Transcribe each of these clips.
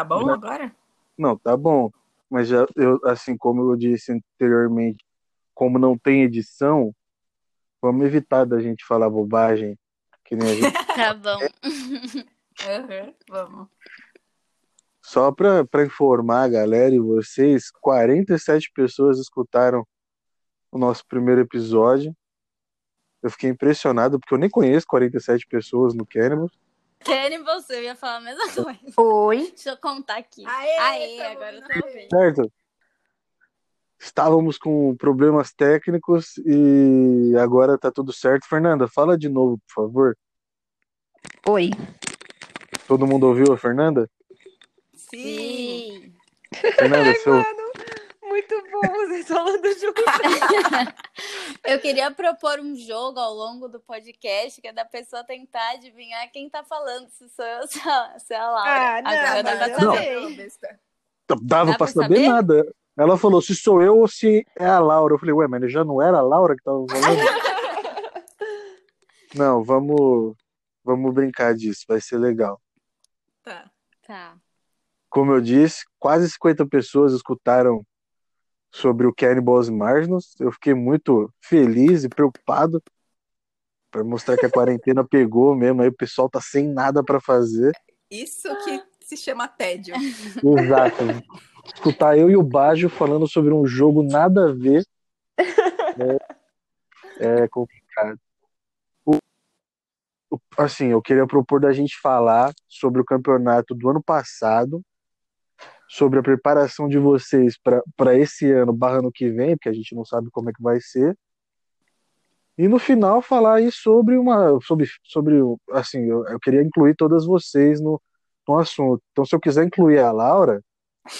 Tá bom Já- agora? Não, tá bom. Mas já, eu, assim como eu disse anteriormente, como não tem edição, vamos evitar da gente falar bobagem. Que nem a gente. Tá bom. Aham, vamos. Só para informar a galera e vocês, 47 pessoas escutaram o nosso primeiro episódio. Eu fiquei impressionado, porque eu nem conheço 47 pessoas no Cannibal. Querem você, eu ia falar a mesma coisa. Oi. Deixa eu contar aqui. Aê, Aê, agora eu tô ouvindo. Certo? Estávamos com problemas técnicos e agora tá tudo certo. Fernanda, fala de novo, por favor. Oi. Todo mundo ouviu a Fernanda? Sim. Sim. Fernanda, seu, Muito bom vocês falando junto. Eu queria propor um jogo ao longo do podcast que é da pessoa tentar adivinhar quem tá falando, se sou eu ou se é se é a Laura. Ah, não, Agora dá pra saber. Besta. dava Dá pra pra saber saber? nada. Ela falou se sou eu ou se é a Laura. Eu falei, ué, mas já não era a Laura que tava falando? não, vamos, vamos brincar disso, vai ser legal. Tá. Tá. Como eu disse, quase 50 pessoas escutaram sobre o Cannibals Marginals. Eu fiquei muito feliz e preocupado para mostrar que a quarentena pegou mesmo. Aí o pessoal tá sem nada para fazer. Isso que se chama tédio. Exato. Escutar eu e o Bajo falando sobre um jogo nada a ver é, é complicado. O- o- assim, eu queria propor da gente falar sobre o campeonato do ano passado, sobre a preparação de vocês para esse ano, barra ano que vem, porque a gente não sabe como é que vai ser. E no final falar aí sobre uma. Sobre, sobre assim, eu, eu queria incluir todas vocês no, no assunto. Então, se eu quiser incluir a Laura,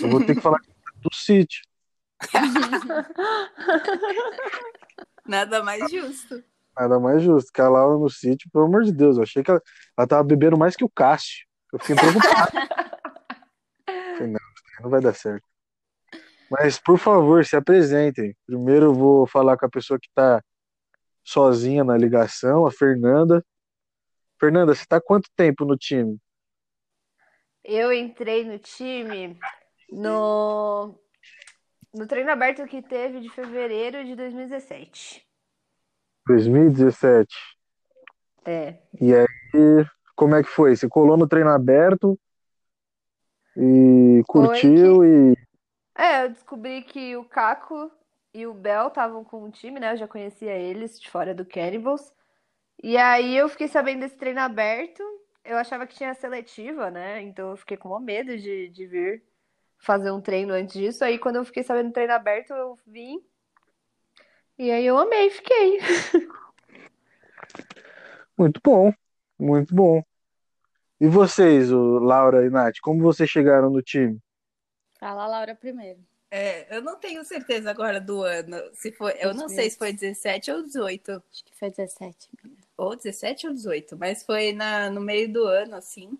eu vou ter que falar do City. Nada mais justo. Nada mais justo. Que a Laura no City, pelo amor de Deus, eu achei que ela, ela tava bebendo mais que o Cássio. Eu fiquei preocupado. Falei, não, não vai dar certo. Mas, por favor, se apresentem. Primeiro eu vou falar com a pessoa que tá sozinha na ligação, a Fernanda. Fernanda, você tá há quanto tempo no time? Eu entrei no time no, no treino aberto que teve de fevereiro de 2017. 2017. É. E aí, como é que foi? Você colou no treino aberto e curtiu e. É, eu descobri que o Caco e o Bel estavam com o time, né? Eu já conhecia eles de fora do Cannibals. E aí eu fiquei sabendo desse treino aberto. Eu achava que tinha seletiva, né? Então eu fiquei com medo de, de vir fazer um treino antes disso. Aí quando eu fiquei sabendo do treino aberto, eu vim. E aí eu amei, fiquei. Muito bom, muito bom. E vocês, o Laura e Nath, como vocês chegaram no time? Fala a Laura primeiro. É, eu não tenho certeza agora do ano. Se foi, eu não sei se foi 17 ou 18. Acho que foi 17. amiga. Ou 17 ou 18, mas foi na, no meio do ano, assim.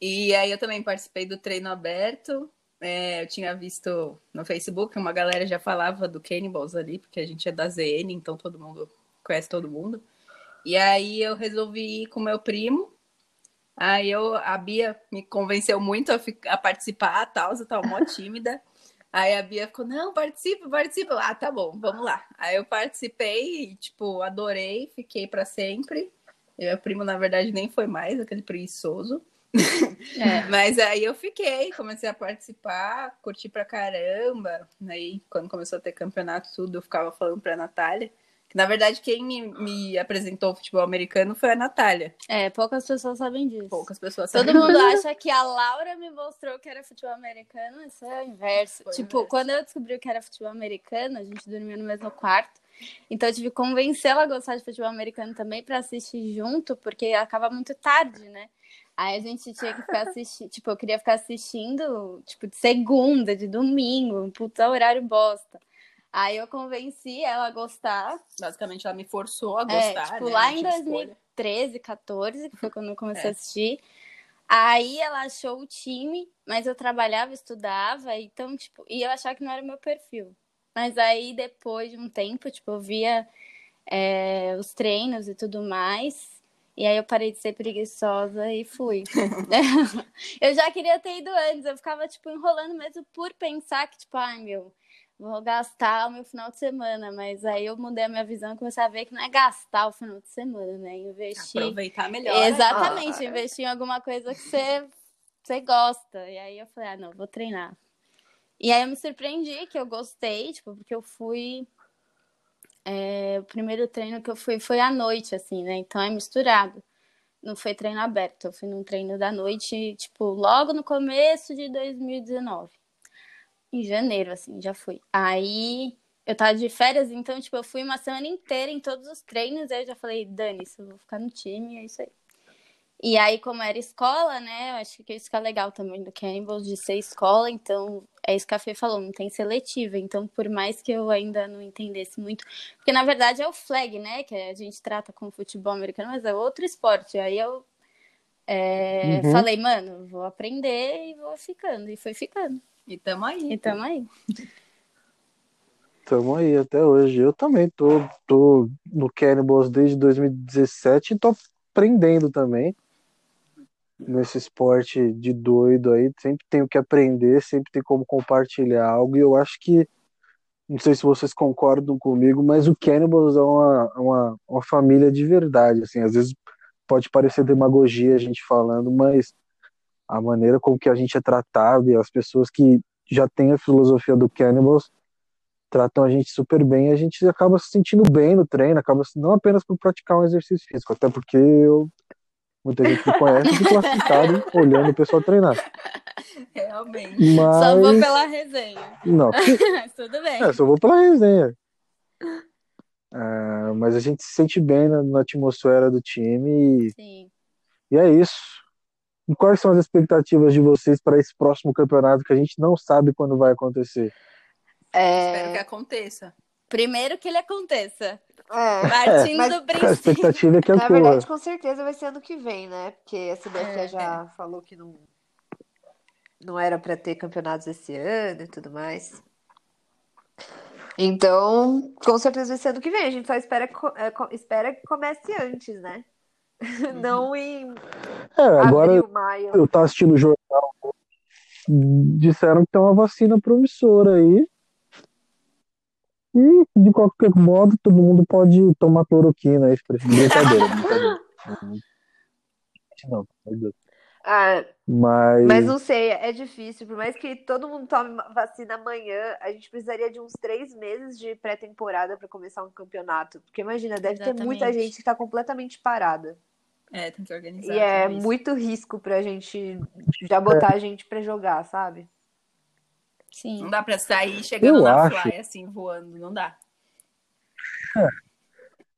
E aí eu também participei do treino aberto. É, eu tinha visto no Facebook, uma galera já falava do Cannibals ali, porque a gente é da ZN, então todo mundo conhece todo mundo. E aí eu resolvi ir com meu primo. Aí eu, a Bia me convenceu muito a, a participar, tal, eu tava mó tímida. Aí a Bia ficou, não, participa, participa. Ah, tá bom, vamos lá. Aí eu participei e, tipo, adorei, fiquei pra sempre. Meu primo, na verdade, nem foi mais, aquele preguiçoso. É. Mas aí eu fiquei, comecei a participar, curti pra caramba. Aí, quando começou a ter campeonato, tudo, eu ficava falando pra Natália. Na verdade, quem me, me apresentou o futebol americano foi a Natália. É, poucas pessoas sabem disso. Poucas pessoas Todo sabem. mundo acha que a Laura me mostrou que era futebol americano, isso é o inverso. Foi tipo, inverso. quando eu descobri que era futebol americano, a gente dormia no mesmo quarto. Então eu tive que convencer ela a gostar de futebol americano também pra assistir junto, porque acaba muito tarde, né? Aí a gente tinha que ficar assistindo, tipo, eu queria ficar assistindo, tipo, de segunda, de domingo, um puta horário bosta. Aí eu convenci ela a gostar. Basicamente, ela me forçou a É, gostar. tipo, né? lá em tive escolha. 2013, 14, que foi quando eu comecei É. a assistir. Aí ela achou o time, mas eu trabalhava, estudava, então, tipo, e eu achava que não era o meu perfil. Mas aí, depois de um tempo, tipo, eu via é, os treinos e tudo mais. E aí eu parei de ser preguiçosa e fui. eu já queria ter ido antes, eu ficava, tipo, enrolando mesmo por pensar que, tipo, ai, meu, vou gastar o meu final de semana, mas aí eu mudei a minha visão e comecei a ver que não é gastar o final de semana, né? Investir. Aproveitar melhor. né? Exatamente, Ah. investir em alguma coisa que você, você gosta. E aí eu falei, ah, não, vou treinar. E aí eu me surpreendi que eu gostei, tipo, porque eu fui. é, o primeiro treino que eu fui foi à noite, assim, né? Então é misturado. Não foi treino aberto, eu fui num treino da noite, tipo, logo no começo de 2019 em janeiro, assim, já fui. Aí eu tava de férias, então, tipo, eu fui uma semana inteira em todos os treinos, aí eu já falei, Dani, isso eu vou ficar no time, é isso aí. E aí, como era escola, né, eu acho que isso que é legal também do Cannibals, de ser escola, então, é isso que a Fê falou, não tem seletiva, então, por mais que eu ainda não entendesse muito, porque na verdade é o flag, né, que a gente trata como futebol americano, mas é outro esporte, aí eu é, Uhum. falei, mano, vou aprender e vou ficando, e foi ficando. E tamo aí. E tamo aí. Tamo aí até hoje. Eu também tô, tô no Cannibals desde 2017 e tô aprendendo também nesse esporte de doido aí. Sempre tenho que aprender, sempre tem como compartilhar algo. E eu acho que, não sei se vocês concordam comigo, mas o Cannibals é uma, uma, uma família de verdade. Assim, às vezes pode parecer demagogia a gente falando, mas a maneira como que a gente é tratado e as pessoas que já têm a filosofia do Cannibals tratam a gente super bem e a gente acaba se sentindo bem no treino, acaba não apenas por praticar um exercício físico, até porque eu, muita gente me conhece e fica classificado olhando o pessoal treinar. Realmente. Só vou Mas, pela resenha. não, Mas tudo bem. é, só vou pela resenha. Ah, mas a gente se sente bem na, na atmosfera do time e, Sim. e é isso. E quais são as expectativas de vocês para esse próximo campeonato que a gente não sabe quando vai acontecer? Espero que É, aconteça. Primeiro que ele aconteça. é. Partindo mas do A princípio. expectativa é que Na ocorra. verdade, com certeza vai ser ano que vem, né? Porque a CBF É, já falou que não, não era para ter campeonatos esse ano e tudo mais. Então, com certeza vai ser ano que vem. A gente só espera é, espera que comece antes, né? Não em É, agora abril, maio. eu tava assistindo o jornal, disseram que tem uma vacina promissora aí. E, de qualquer modo, todo mundo pode tomar cloroquina aí. Brincadeira, brincadeira. Não, meu Deus. Ah, Mas, mas não sei, é difícil. Por mais que todo mundo tome vacina amanhã, a gente precisaria de uns três meses de pré-temporada para começar um campeonato. Porque imagina, deve ter muita Exatamente. gente que está completamente parada. É, tem que organizar. E é isso. muito risco pra gente já botar a gente pra jogar, sabe? Não Sim. dá pra sair chegando Eu na acho. fly assim, voando. Não dá.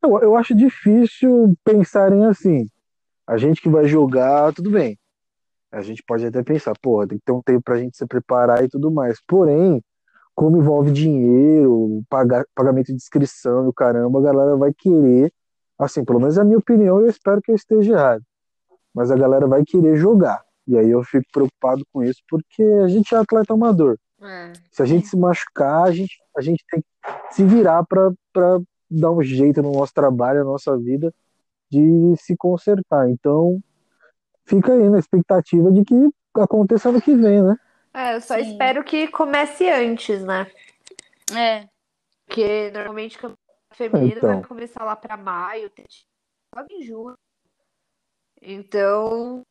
eu, eu acho difícil pensarem assim. A gente que vai jogar, tudo bem. A gente pode até pensar, porra, tem que ter um tempo pra gente se preparar e tudo mais. Porém, como envolve dinheiro, pagar, pagamento de inscrição e o caramba, a galera vai querer, assim, pelo menos é a minha opinião, eu espero que eu esteja errado. Mas a galera vai querer jogar. E aí eu fico preocupado com isso, porque a gente é atleta amador. É. Se a gente se machucar, a gente, a gente tem que se virar para dar um jeito no nosso trabalho, na nossa vida, de se consertar. Então, fica aí na expectativa de que aconteça ano que vem, né? É, eu só Sim. espero que comece antes, né? É. Porque normalmente feminino Então. vai começar lá pra maio, só em junho. Então,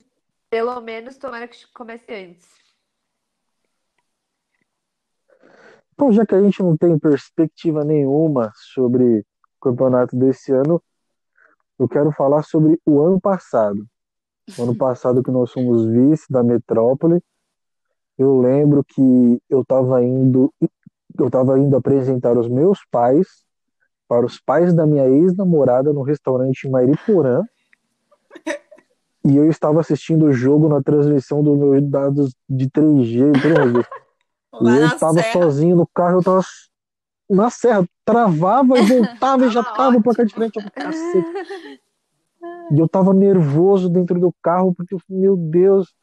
pelo menos tomara que comece antes. Então, já que a gente não tem perspectiva nenhuma sobre o campeonato desse ano, eu quero falar sobre o ano passado. O ano passado que nós fomos vice da Metrópole, eu lembro que eu estava indo, eu estava indo apresentar os meus pais para os pais da minha ex-namorada no restaurante em Mairiporã. E eu estava assistindo o jogo na transmissão dos meus dados de 3G, pelo amor de Deus. E eu estava serra. sozinho no carro, eu tava na serra, travava e voltava e já Ah, tava pra cá de frente. Eu, cacete. E eu tava nervoso dentro do carro, porque, eu, meu Deus.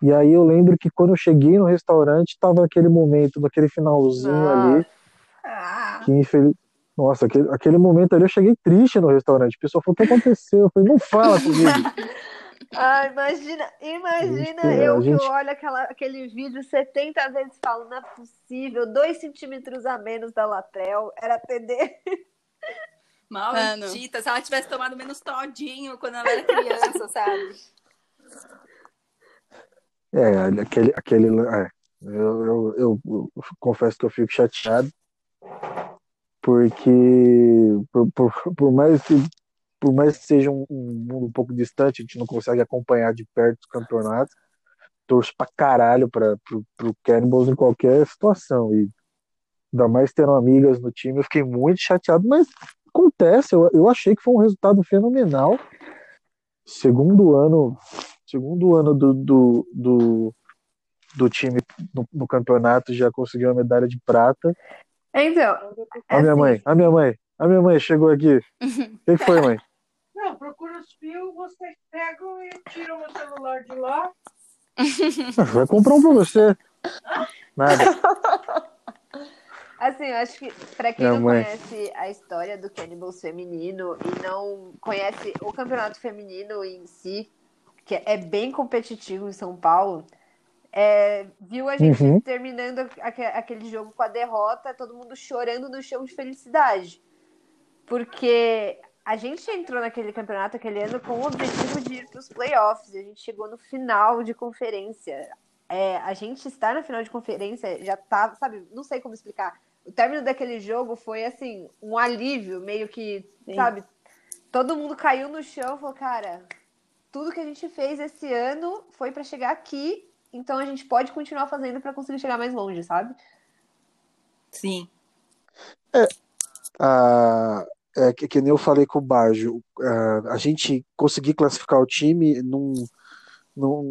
E aí eu lembro que quando eu cheguei no restaurante, tava aquele momento, daquele finalzinho Nossa. ali, Ah, que infeliz... Nossa, aquele, aquele momento ali eu cheguei triste no restaurante. O pessoal falou, o que aconteceu? Eu falei, não fala comigo. Ah, imagina, imagina Gente, eu a que gente- olho aquela, aquele vídeo 70 vezes e falo, não é possível, dois centímetros a menos da latrel, era TD. maldita. Se ela tivesse tomado menos todinho quando ela era criança, sabe? É, aquele, aquele, é, eu, eu, eu- eu confesso que eu fico chateado, porque por, por, por mais que, por mais que seja um, mundo um pouco distante, a gente não consegue acompanhar de perto os campeonatos, torço pra caralho pra, pro, pro Cannibals em qualquer situação, e ainda mais tendo amigas no time, eu fiquei muito chateado, mas acontece, eu, eu achei que foi um resultado fenomenal, segundo ano segundo ano do, do, do, do time no, no campeonato já conseguiu a medalha de prata. Então, A minha assim, mãe, a minha mãe, a minha mãe chegou aqui. O que, que foi, mãe? Não, procura os fios, vocês pegam e tiram o celular de lá. Vai comprar um pra você. Nada. Assim, eu acho que pra quem Minha não mãe. conhece a história do Cannibals feminino e não conhece o campeonato feminino em si, que é bem competitivo em São Paulo, é, viu a gente Uhum. terminando aque- aquele jogo com a derrota, todo mundo chorando no chão de felicidade. Porque a gente entrou naquele campeonato aquele ano com o objetivo de ir para os playoffs. e A gente chegou no final de conferência. É, a gente estar na final de conferência já tá, sabe, não sei como explicar. O término daquele jogo foi assim, um alívio, meio que, Sim. sabe? Todo mundo caiu no chão e falou, cara, tudo que a gente fez esse ano foi para chegar aqui, então a gente pode continuar fazendo para conseguir chegar mais longe, sabe? Sim. Ah, é que, que nem eu falei com o Baggio, ah, a gente conseguir classificar o time não, não,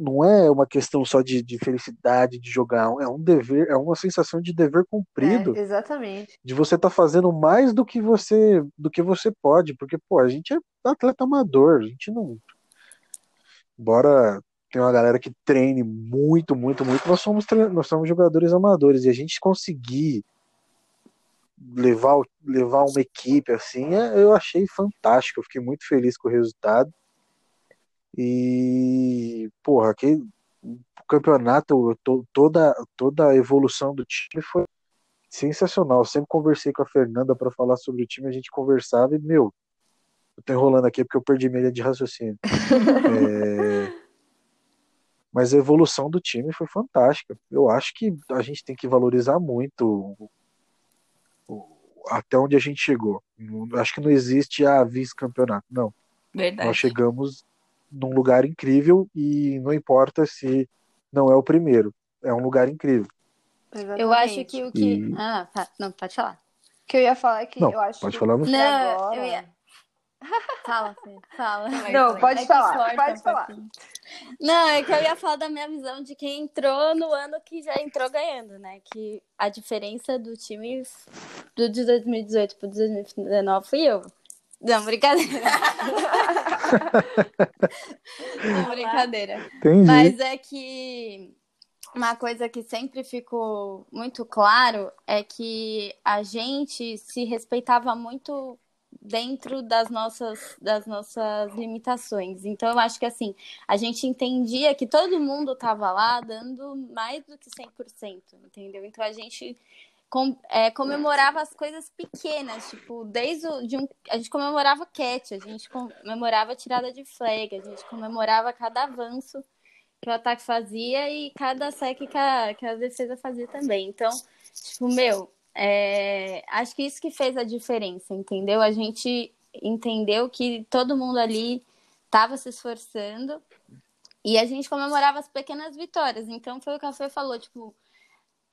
não é uma questão só de, de felicidade de jogar, é um dever, é uma sensação de dever cumprido. É, exatamente. de você estar fazendo mais do que você do que você pode, porque pô, a gente é atleta amador, a gente não embora tenha uma galera que treine muito, muito, muito, nós somos nós somos jogadores amadores e a gente conseguir levar levar uma equipe assim, é- eu achei fantástico, eu fiquei muito feliz com o resultado. E porra, aquele campeonato, to- toda toda a evolução do time foi sensacional. Eu sempre conversei com a Fernanda para falar sobre o time, a gente conversava e, meu, eu tô enrolando aqui porque eu perdi minha linha de raciocínio. É, Mas a evolução do time foi fantástica. Eu acho que a gente tem que valorizar muito o- o- até onde a gente chegou. Acho que não existe a vice-campeonato. Não. Verdade. Nós chegamos num lugar incrível e não importa se não é o primeiro. É um lugar incrível. Eu acho que o que. E- Ah, tá. Não, pode falar. O que eu ia falar é que Não, eu acho pode que falar você. que Não, agora- eu ia- Fala, Fê, fala. Não, pode É falar, pode um falar. pouquinho. Não, é que eu ia falar da minha visão de quem entrou no ano que já entrou ganhando, né? Que a diferença do time do de 2018 pro 2019 fui eu. Não, brincadeira. Não, brincadeira. Entendi. Mas é que uma coisa que sempre ficou muito claro é que a gente se respeitava muito dentro das nossas, das nossas limitações. Então, eu acho que assim, a gente entendia que todo mundo estava lá dando mais do que 100%, entendeu? Então, a gente com- é, comemorava as coisas pequenas, tipo, desde o, de um, a gente comemorava catch, a gente comemorava a tirada de flag, a gente comemorava cada avanço que o ataque fazia e cada sec que a, que a defesa fazia também. Então, tipo, meu, é, acho que isso que fez a diferença, entendeu? A gente entendeu que todo mundo ali estava se esforçando e a gente comemorava as pequenas vitórias. Então, foi o que a Fê falou, tipo,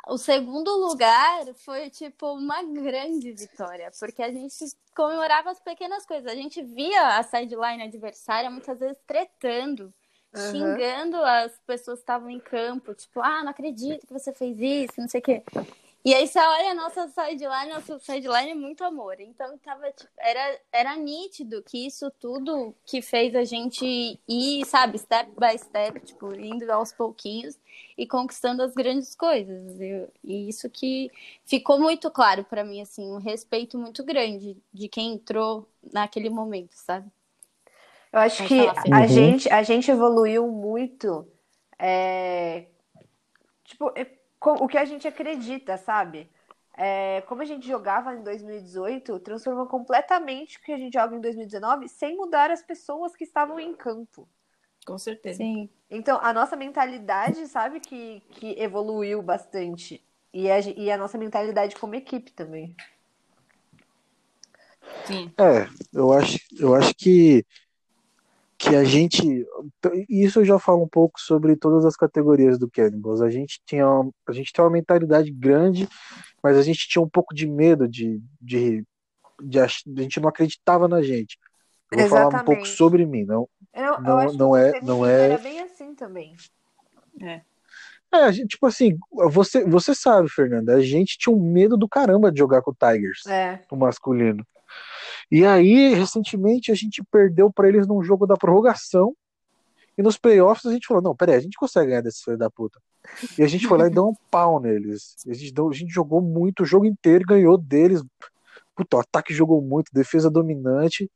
o segundo lugar foi, tipo, uma grande vitória, porque a gente comemorava as pequenas coisas. A gente via a sideline adversária muitas vezes tretando, Aham. xingando as pessoas que estavam em campo, tipo, ah, não acredito que você fez isso, não sei o quê. E aí você olha a nossa sideline, nossa sideline é muito amor. Então tava, tipo, era, era nítido que isso tudo que fez a gente ir, sabe, step by step, tipo, indo aos pouquinhos e conquistando as grandes coisas. Eu, e isso que ficou muito claro para mim, assim, um respeito muito grande de quem entrou naquele momento, sabe? Eu acho que a Uhum. gente, a gente evoluiu muito, é, tipo, é, o que a gente acredita, sabe? É, como a gente jogava em 2018, transformou completamente o que a gente joga em 2019, sem mudar as pessoas que estavam em campo. Com certeza. Sim. Então, a nossa mentalidade, sabe, que, que evoluiu bastante. E a, e a nossa mentalidade como equipe também. Sim. É, eu acho, eu acho que, que a gente. Isso eu já falo um pouco sobre todas as categorias do Cannibals. A gente tinha, uma- a gente tem uma mentalidade grande, mas a gente tinha um pouco de medo de, de, de a gente não acreditava na gente. Eu vou falar um pouco Exatamente. sobre mim, não, Eu, eu Não- acho que não é- não é- era bem assim também. É. É, a gente, tipo assim, você, você sabe, Fernanda, a gente tinha um medo do caramba de jogar com o Tigers, É. o masculino. E aí, recentemente, a gente perdeu pra eles num jogo da prorrogação. E nos playoffs a gente falou: não, peraí, a gente consegue ganhar desses filhos da puta. E a gente foi lá e deu um pau neles. A gente, deu- a gente jogou muito o jogo inteiro, ganhou deles. Puta, o ataque jogou muito, defesa dominante.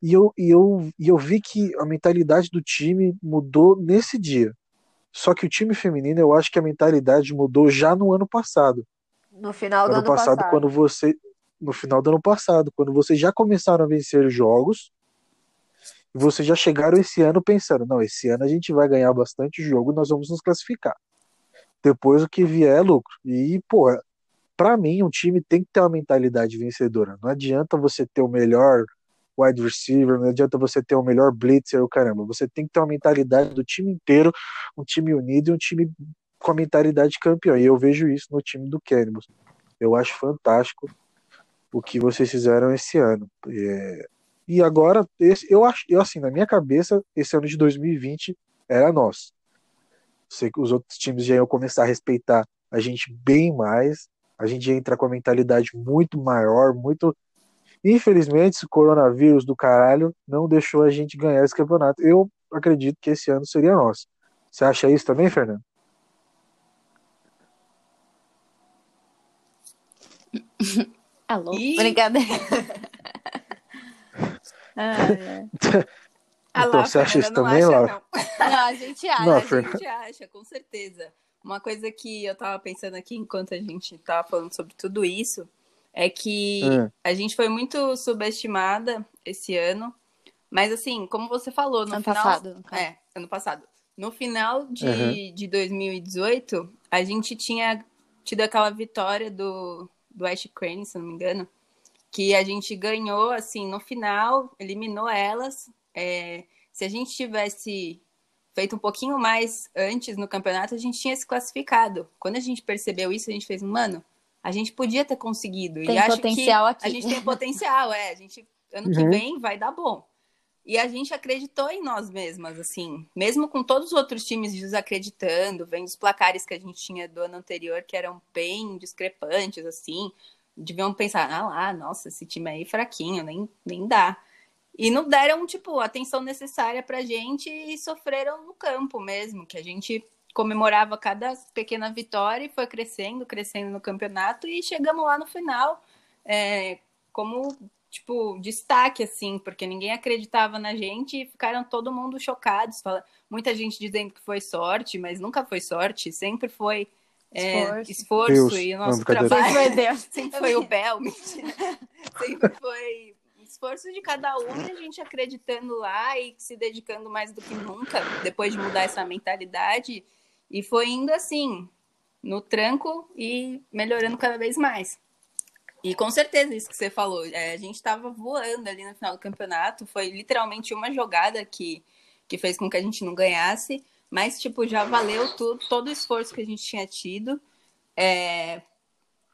E eu, e, eu, e eu vi que a mentalidade do time mudou nesse dia. Só que o time feminino, eu acho que a mentalidade mudou já no ano passado. No final do ano ano passado, passado. quando você. No final do ano passado, quando vocês já começaram a vencer jogos, vocês já chegaram esse ano pensando, não, esse ano a gente vai ganhar bastante jogo, nós vamos nos classificar. Depois o que vier é lucro. E, pô, pra mim, um time tem que ter uma mentalidade vencedora. Não adianta você ter o melhor wide receiver, não adianta você ter o melhor blitzer, o caramba. Você tem que ter uma mentalidade do time inteiro, um time unido e um time com a mentalidade de campeão. E eu vejo isso no time do Cannibals. Eu acho fantástico o que vocês fizeram esse ano. É, E agora, esse, eu acho, eu assim, na minha cabeça, esse ano de 2020 era nosso. Sei que os outros times já iam começar a respeitar a gente bem mais. A gente ia entrar com a mentalidade muito maior, muito. Infelizmente, esse coronavírus do caralho não deixou a gente ganhar esse campeonato. Eu acredito que esse ano seria nosso. Você acha isso também, Fernando? Alô? Ih. Brincadeira. Ah, é. Então, você acha isso também, acha, Laura? não. Não, a gente acha. Não, a Fernanda. gente acha, com certeza. Uma coisa que eu tava pensando aqui enquanto a gente tava falando sobre tudo isso é que Hum. a gente foi muito subestimada esse ano. Mas assim, como você falou, no Ano final. passado, caso. É, ano passado. No final de, Uhum. de 2018, a gente tinha tido aquela vitória do, do Ash Crane, se eu não me engano, que a gente ganhou, assim, no final, eliminou elas. É, se a gente tivesse feito um pouquinho mais antes no campeonato, a gente tinha se classificado. Quando a gente percebeu isso, a gente fez, mano, a gente podia ter conseguido. Tem e acho potencial que aqui. A gente tem potencial, é. A gente, ano que Uhum. vem vai dar bom. E a gente acreditou em nós mesmas, assim, mesmo com todos os outros times desacreditando, vendo os placares que a gente tinha do ano anterior, que eram bem discrepantes, assim, deviam pensar, ah lá, nossa, esse time aí fraquinho, nem, nem dá. E não deram, tipo, a atenção necessária pra gente e sofreram no campo mesmo, que a gente comemorava cada pequena vitória e foi crescendo, crescendo no campeonato e chegamos lá no final é, como, tipo, destaque, assim, porque ninguém acreditava na gente e ficaram todo mundo chocados. Fala, muita gente dizendo que foi sorte, mas nunca foi sorte, sempre foi é, Esforço. esforço, Deus. e o nosso trabalho Sempre foi Deus. sempre foi o Bel, mentira. Sempre foi esforço de cada um e a gente acreditando lá e se dedicando mais do que nunca, depois de mudar essa mentalidade. E foi indo assim, no tranco e melhorando cada vez mais. E com certeza, isso que você falou, é, a gente estava voando ali no final do campeonato, foi literalmente uma jogada que, que fez com que a gente não ganhasse, mas, tipo, já valeu tudo, todo o esforço que a gente tinha tido é,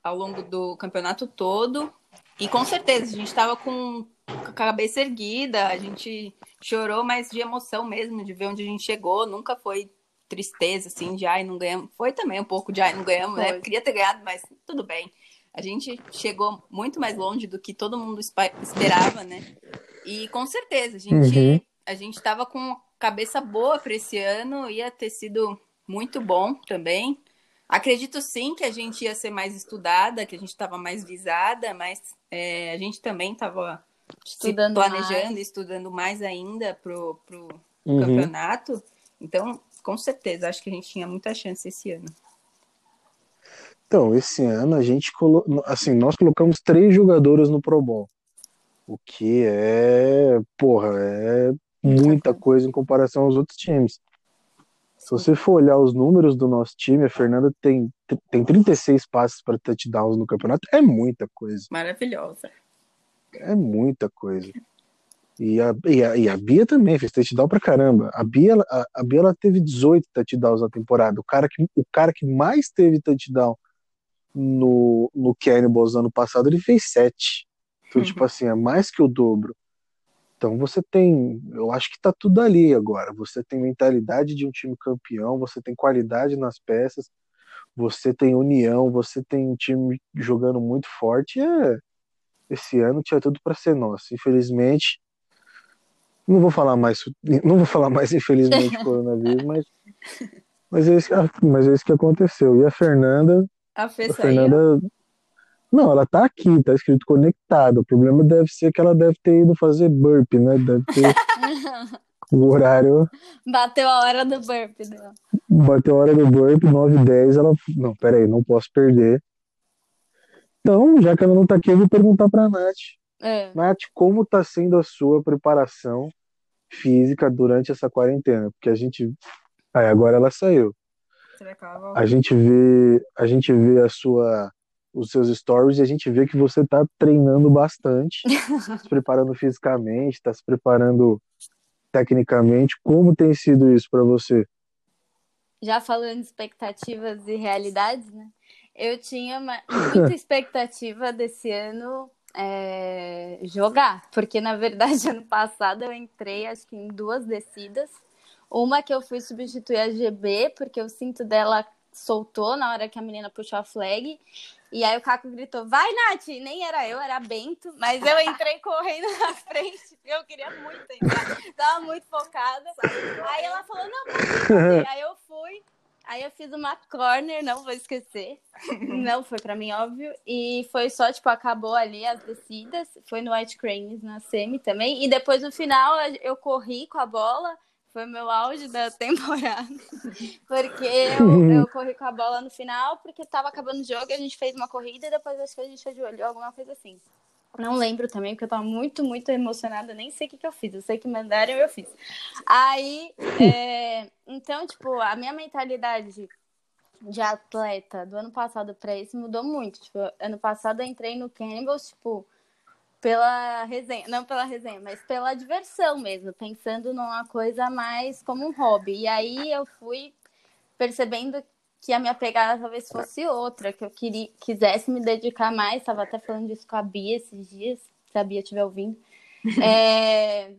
ao longo do campeonato todo. E com certeza, a gente estava com a cabeça erguida, a gente chorou, mas de emoção mesmo, de ver onde a gente chegou. Nunca foi tristeza, assim, de ai, não ganhamos. Foi também um pouco de ai, não ganhamos, né? Queria ter ganhado, mas tudo bem. A gente chegou muito mais longe do que todo mundo esperava, né? E com certeza, a gente, Uhum. a gente tava com cabeça boa para esse ano, ia ter sido muito bom também. Acredito sim que a gente ia ser mais estudada, que a gente estava mais visada, mas é, a gente também estava Estudando planejando, mais. estudando mais ainda pro, pro Uhum. campeonato. Então, com certeza, acho que a gente tinha muita chance esse ano. Então, esse ano a gente colo... assim, nós colocamos três jogadoras no Pro Bowl. O que é, porra, é muita coisa em comparação aos outros times. Se você for olhar os números do nosso time, a Fernanda tem, tem 36 passes para touchdowns no campeonato. É muita coisa. Maravilhosa. É muita coisa. E a, e a, e a Bia também fez touchdown pra caramba. A Bia, a, a Bia ela teve 18 touchdowns na temporada. O cara que, o cara que mais teve touchdown no, no Cannibals ano passado, ele fez 7. Então, Uhum. tipo assim, é mais que o dobro. Então você tem, eu acho que tá tudo ali agora. Você tem mentalidade de um time campeão, você tem qualidade nas peças, você tem união, você tem um time jogando muito forte. É, esse ano tinha tudo para ser nosso. Infelizmente, não vou falar mais, não vou falar mais infelizmente coronavírus, mas mas é isso, mas é isso que aconteceu. E a Fernanda, A Fê a. Fernanda não, ela tá aqui, tá escrito conectada. O problema deve ser que ela deve ter ido fazer burp, né? Deve ter o horário, Bateu a hora do burp dela. bateu a hora do burp, 9 h 10 ela, não, peraí, não posso perder. Então, já que ela não tá aqui, eu vou perguntar pra Nath. É. Nath, como tá sendo a sua preparação física durante essa quarentena? Porque a gente, aí agora ela saiu. A gente vê, a gente vê a sua, os seus stories e a gente vê que você está treinando bastante, se preparando fisicamente, está se preparando tecnicamente. Como tem sido isso para você? Já falando de expectativas e realidades, né? Eu tinha uma- muita expectativa desse ano é, jogar, porque na verdade ano passado eu entrei acho que em duas descidas. Uma que eu fui substituir a GB, porque o cinto dela soltou na hora que a menina puxou a flag. E aí o Caco gritou, vai, Nath! Nem era eu, era Bento, mas eu entrei correndo na frente, eu queria muito entrar, tava muito focada. Aí ela falou, não, fazer. Aí eu fui, aí eu fiz uma corner, não vou esquecer. Não foi pra mim, óbvio. E foi só, tipo, acabou ali as descidas. Foi no White Cranes na semi também. E depois no final eu corri com a bola. Foi meu auge da temporada. Porque eu, eu corri com a bola no final, porque tava acabando o jogo, a gente fez uma corrida e depois acho que a gente ajoelhou, alguma coisa assim. Não lembro também, porque eu tava muito, muito emocionada, nem sei o que, que eu fiz. Eu sei que mandaram e eu fiz. Aí, é, então, tipo, a minha mentalidade de atleta do ano passado pra esse mudou muito. Tipo, ano passado eu entrei no Cannibals, tipo, pela resenha, não pela resenha, mas pela diversão mesmo, pensando numa coisa mais como um hobby. E aí eu fui percebendo que a minha pegada talvez fosse outra, que eu queria, quisesse me dedicar mais. Estava até falando disso com a Bia esses dias, se a Bia estiver ouvindo. É,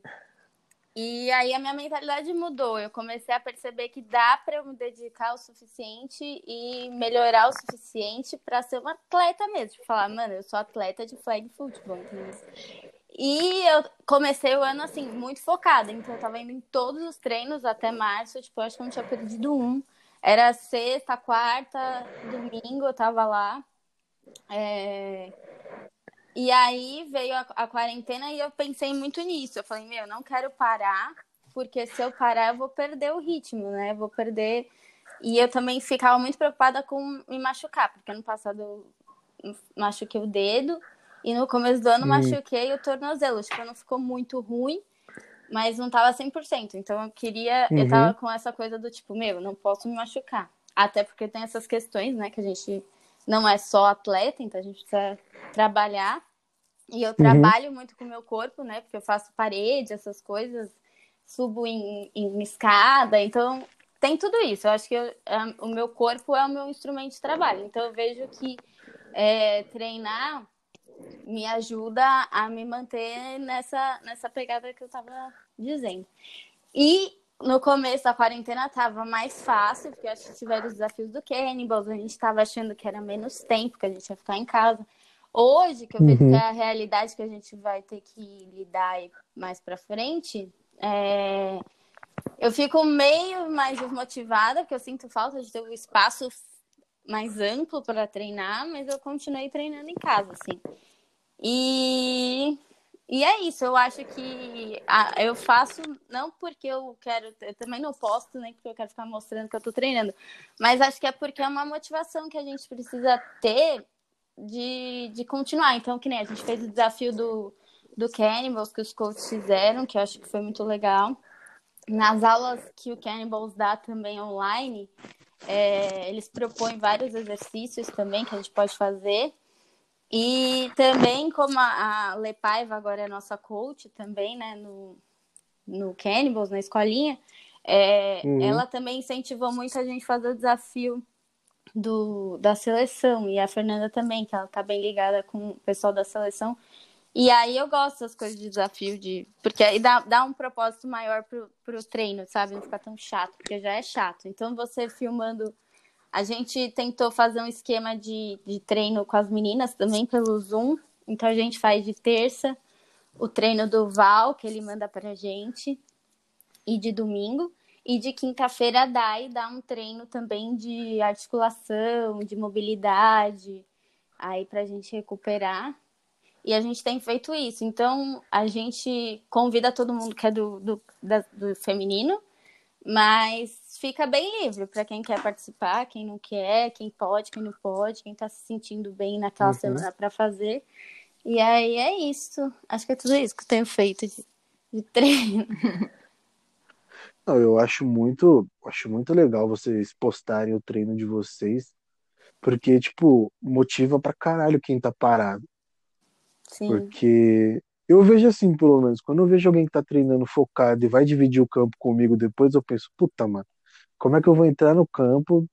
E aí a minha mentalidade mudou. Eu comecei a perceber que dá para eu me dedicar o suficiente e melhorar o suficiente para ser uma atleta mesmo. Tipo, falar, mano, eu sou atleta de flag football, entendeu? E eu comecei o ano assim, muito focada. Então eu tava indo em todos os treinos até março. Tipo, eu acho que eu não tinha perdido um. Era sexta, quarta, domingo, eu tava lá. É... E aí veio a, a, quarentena e eu pensei muito nisso. Eu falei, meu, eu não quero parar, porque se eu parar eu vou perder o ritmo, né? Eu vou perder. E eu também ficava muito preocupada com me machucar, porque ano passado eu machuquei o dedo e no começo do ano hum. machuquei o tornozelo. Tipo, não ficou muito ruim, mas não tava 100%. Então eu queria, uhum. eu tava com essa coisa do tipo, meu, não posso me machucar. Até porque tem essas questões, né, que a gente não é só atleta, então a gente precisa trabalhar. E eu trabalho uhum. muito com o meu corpo, né? Porque eu faço parede, essas coisas, subo em, em escada, então tem tudo isso. Eu acho que eu, o meu corpo é o meu instrumento de trabalho. Então eu vejo que é, treinar me ajuda a me manter nessa, nessa pegada que eu tava dizendo. E no começo da quarentena tava mais fácil, porque acho que tiveram os desafios do Cannibals, a gente tava achando que era menos tempo, que a gente ia ficar em casa. Hoje, que eu vejo Uhum. que é a realidade que a gente vai ter que lidar mais pra frente, é, eu fico meio mais desmotivada, porque eu sinto falta de ter um espaço mais amplo para treinar, mas eu continuei treinando em casa, assim. E, e é isso, eu acho que ah, eu faço não porque eu quero, eu também não posto, nem porque eu quero ficar mostrando que eu tô treinando, mas acho que é porque é uma motivação que a gente precisa ter de, de continuar. Então, que nem a gente fez o desafio do, do Cannibals que os coaches fizeram, que eu acho que foi muito legal. Nas aulas que o Cannibals dá também online, é, eles propõem vários exercícios também que a gente pode fazer. E também, como a, a Lepaiva agora é nossa coach também, né, no, no Cannibals, na escolinha, é, Uhum. ela também incentivou muito a gente a fazer o desafio do, da seleção. E a Fernanda também, que ela tá bem ligada com o pessoal da seleção. E aí eu gosto das coisas de desafio, de porque aí dá, dá um propósito maior pro, pro treino, sabe? Não ficar tão chato, porque já é chato. Então você filmando. A gente tentou fazer um esquema de, de treino com as meninas também pelo Zoom. Então a gente faz de terça o treino do Val, que ele manda pra gente, e de domingo. E de quinta-feira a Dai dá um treino também de articulação, de mobilidade, aí pra gente recuperar. E a gente tem feito isso. Então, a gente convida todo mundo que é do, do, da- do feminino, mas fica bem livre para quem quer participar, quem não quer, quem pode, quem não pode, quem tá se sentindo bem naquela Uhum. semana para fazer. E aí é isso. Acho que é tudo isso que eu tenho feito de, de treino. Não, eu acho muito, acho muito legal vocês postarem o treino de vocês, porque, tipo, motiva pra caralho quem tá parado. Sim. Porque eu vejo assim, pelo menos, quando eu vejo alguém que tá treinando focado e vai dividir o campo comigo depois, eu penso, puta, mano, como é que eu vou entrar no campo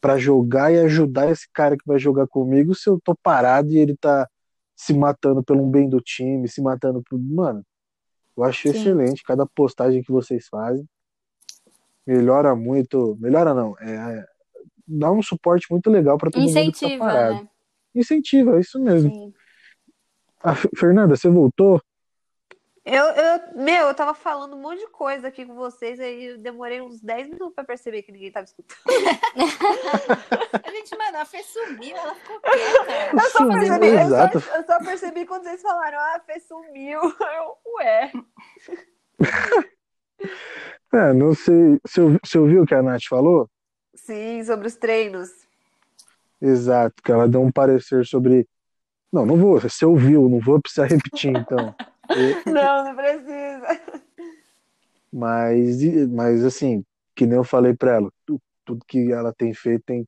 pra jogar e ajudar esse cara que vai jogar comigo se eu tô parado e ele tá se matando pelo um bem do time, se matando por. Mano, eu acho Sim. excelente cada postagem que vocês fazem. Melhora muito. Melhora não, é, dá um suporte muito legal pra todo mundo tá Incentiva, parado. né? Incentiva, é isso mesmo. Sim. Ah, Fernanda, você voltou? Eu, eu, meu, eu tava falando um monte de coisa aqui com vocês, aí eu demorei uns 10 minutos pra perceber que ninguém tava escutando. A gente, mano, a Fê sumiu, ela ficou quieta. Eu só percebi, eu só, eu só percebi quando vocês falaram, ah, a Fê sumiu. Eu, ué. É, não sei. Você, você ouviu o que a Nath falou? Sim, sobre os treinos. Exato, que ela deu um parecer sobre. Não, não vou. Você ouviu, não vou precisar repetir, então. Não, não precisa. Mas, mas assim, que nem eu falei pra ela, tu- tudo que ela tem feito tem,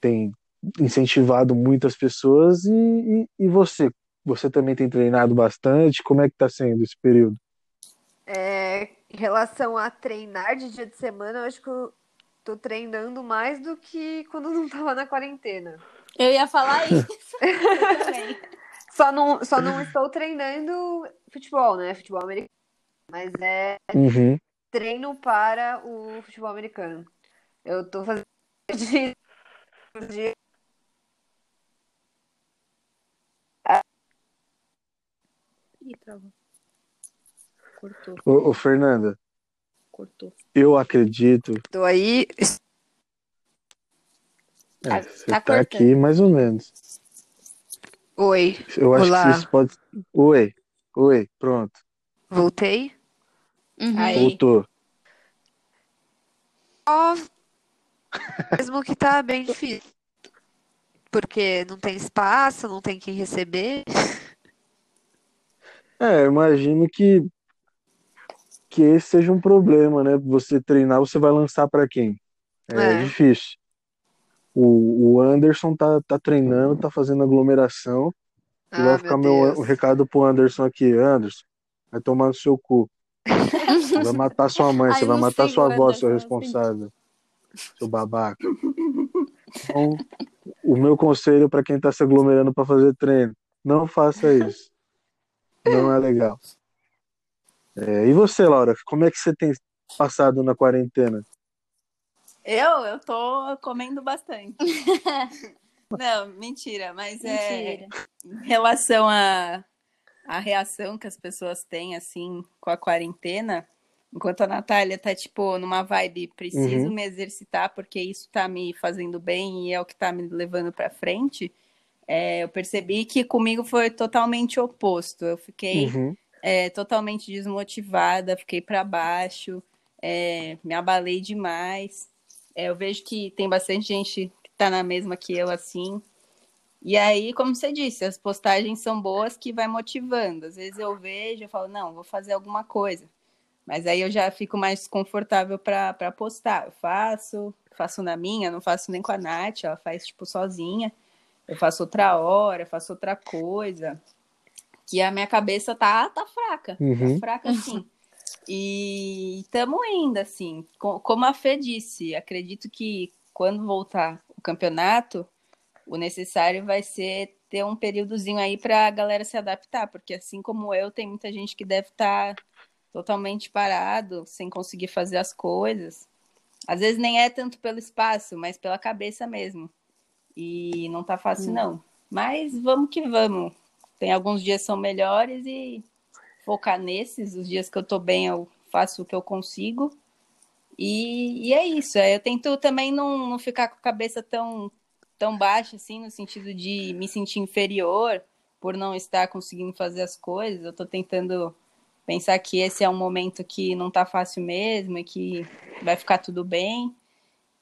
tem incentivado muitas pessoas e, e, e você? Você também tem treinado bastante? Como é que tá sendo esse período? É, em relação a treinar de dia de semana, eu acho que eu tô treinando mais do que quando não tava na quarentena. Eu ia falar isso. Só não, só não estou treinando futebol, né? Futebol americano. Mas é Uhum. treino para o futebol americano. Eu tô fazendo de, de Ih, travou. Cortou, Ô, ô, Fernanda, cortou. eu acredito. tô aí. É, Tá- você tá tá aqui mais ou menos. Oi, Eu acho Olá. que isso pode. Oi, oi, pronto. voltei. Uhum. Aí. Voltou. Ó, mesmo que tá bem difícil. Porque não tem espaço, não tem quem receber. É, eu imagino que que esse seja um problema, né? Você treinar, você vai lançar pra quem? É, É. difícil. O, o Anderson tá, tá treinando, tá fazendo aglomeração. E Ah, vai ficar meu meu, o recado pro Anderson aqui. Anderson, vai tomar no seu cu. Você vai matar sua mãe, Ai, você vai matar sei, sua avó, seu Anderson, assim. responsável. Seu babaca. Então, o meu conselho pra quem tá se aglomerando pra fazer treino, não faça isso. Não é legal. É, e você, Laura, como é que você tem passado na quarentena? Eu, eu tô comendo bastante. Não, mentira, mas é Mentira. em relação à a, reação que as pessoas têm, assim, com a quarentena, enquanto a Natália tá, tipo, numa vibe, preciso Uhum. me exercitar porque isso tá me fazendo bem e é o que tá me levando pra frente, é, eu percebi que comigo foi totalmente oposto. Eu fiquei Uhum. é, totalmente desmotivada, fiquei para baixo, é, me abalei demais. É, eu vejo que tem bastante gente que tá na mesma que eu, assim. E aí, como você disse, as postagens são boas que vai motivando. Às vezes eu vejo e falo, não, vou fazer alguma coisa. Mas aí eu já fico mais confortável para postar. Eu faço, faço na minha, não faço nem com a Nath, ela faz tipo sozinha. Eu faço outra hora, faço outra coisa. Que a minha cabeça tá, tá fraca. Uhum. Tá fraca sim. E estamos indo, assim. Co- Como a Fê disse, acredito que quando voltar o campeonato, o necessário vai ser ter um períodozinho aí para a galera se adaptar, porque assim como eu, tem muita gente que deve estar totalmente parado, sem conseguir fazer as coisas. Às vezes nem é tanto pelo espaço, mas pela cabeça mesmo. E não tá fácil, não. Mas vamos que vamos. Tem alguns dias que são melhores e focar nesses. Os dias que eu tô bem, eu faço o que eu consigo. E, e é isso. É, Eu tento também não, não ficar com a cabeça tão, tão baixa, assim, no sentido de me sentir inferior por não estar conseguindo fazer as coisas. Eu tô tentando pensar que esse é um momento que não tá fácil mesmo e que vai ficar tudo bem.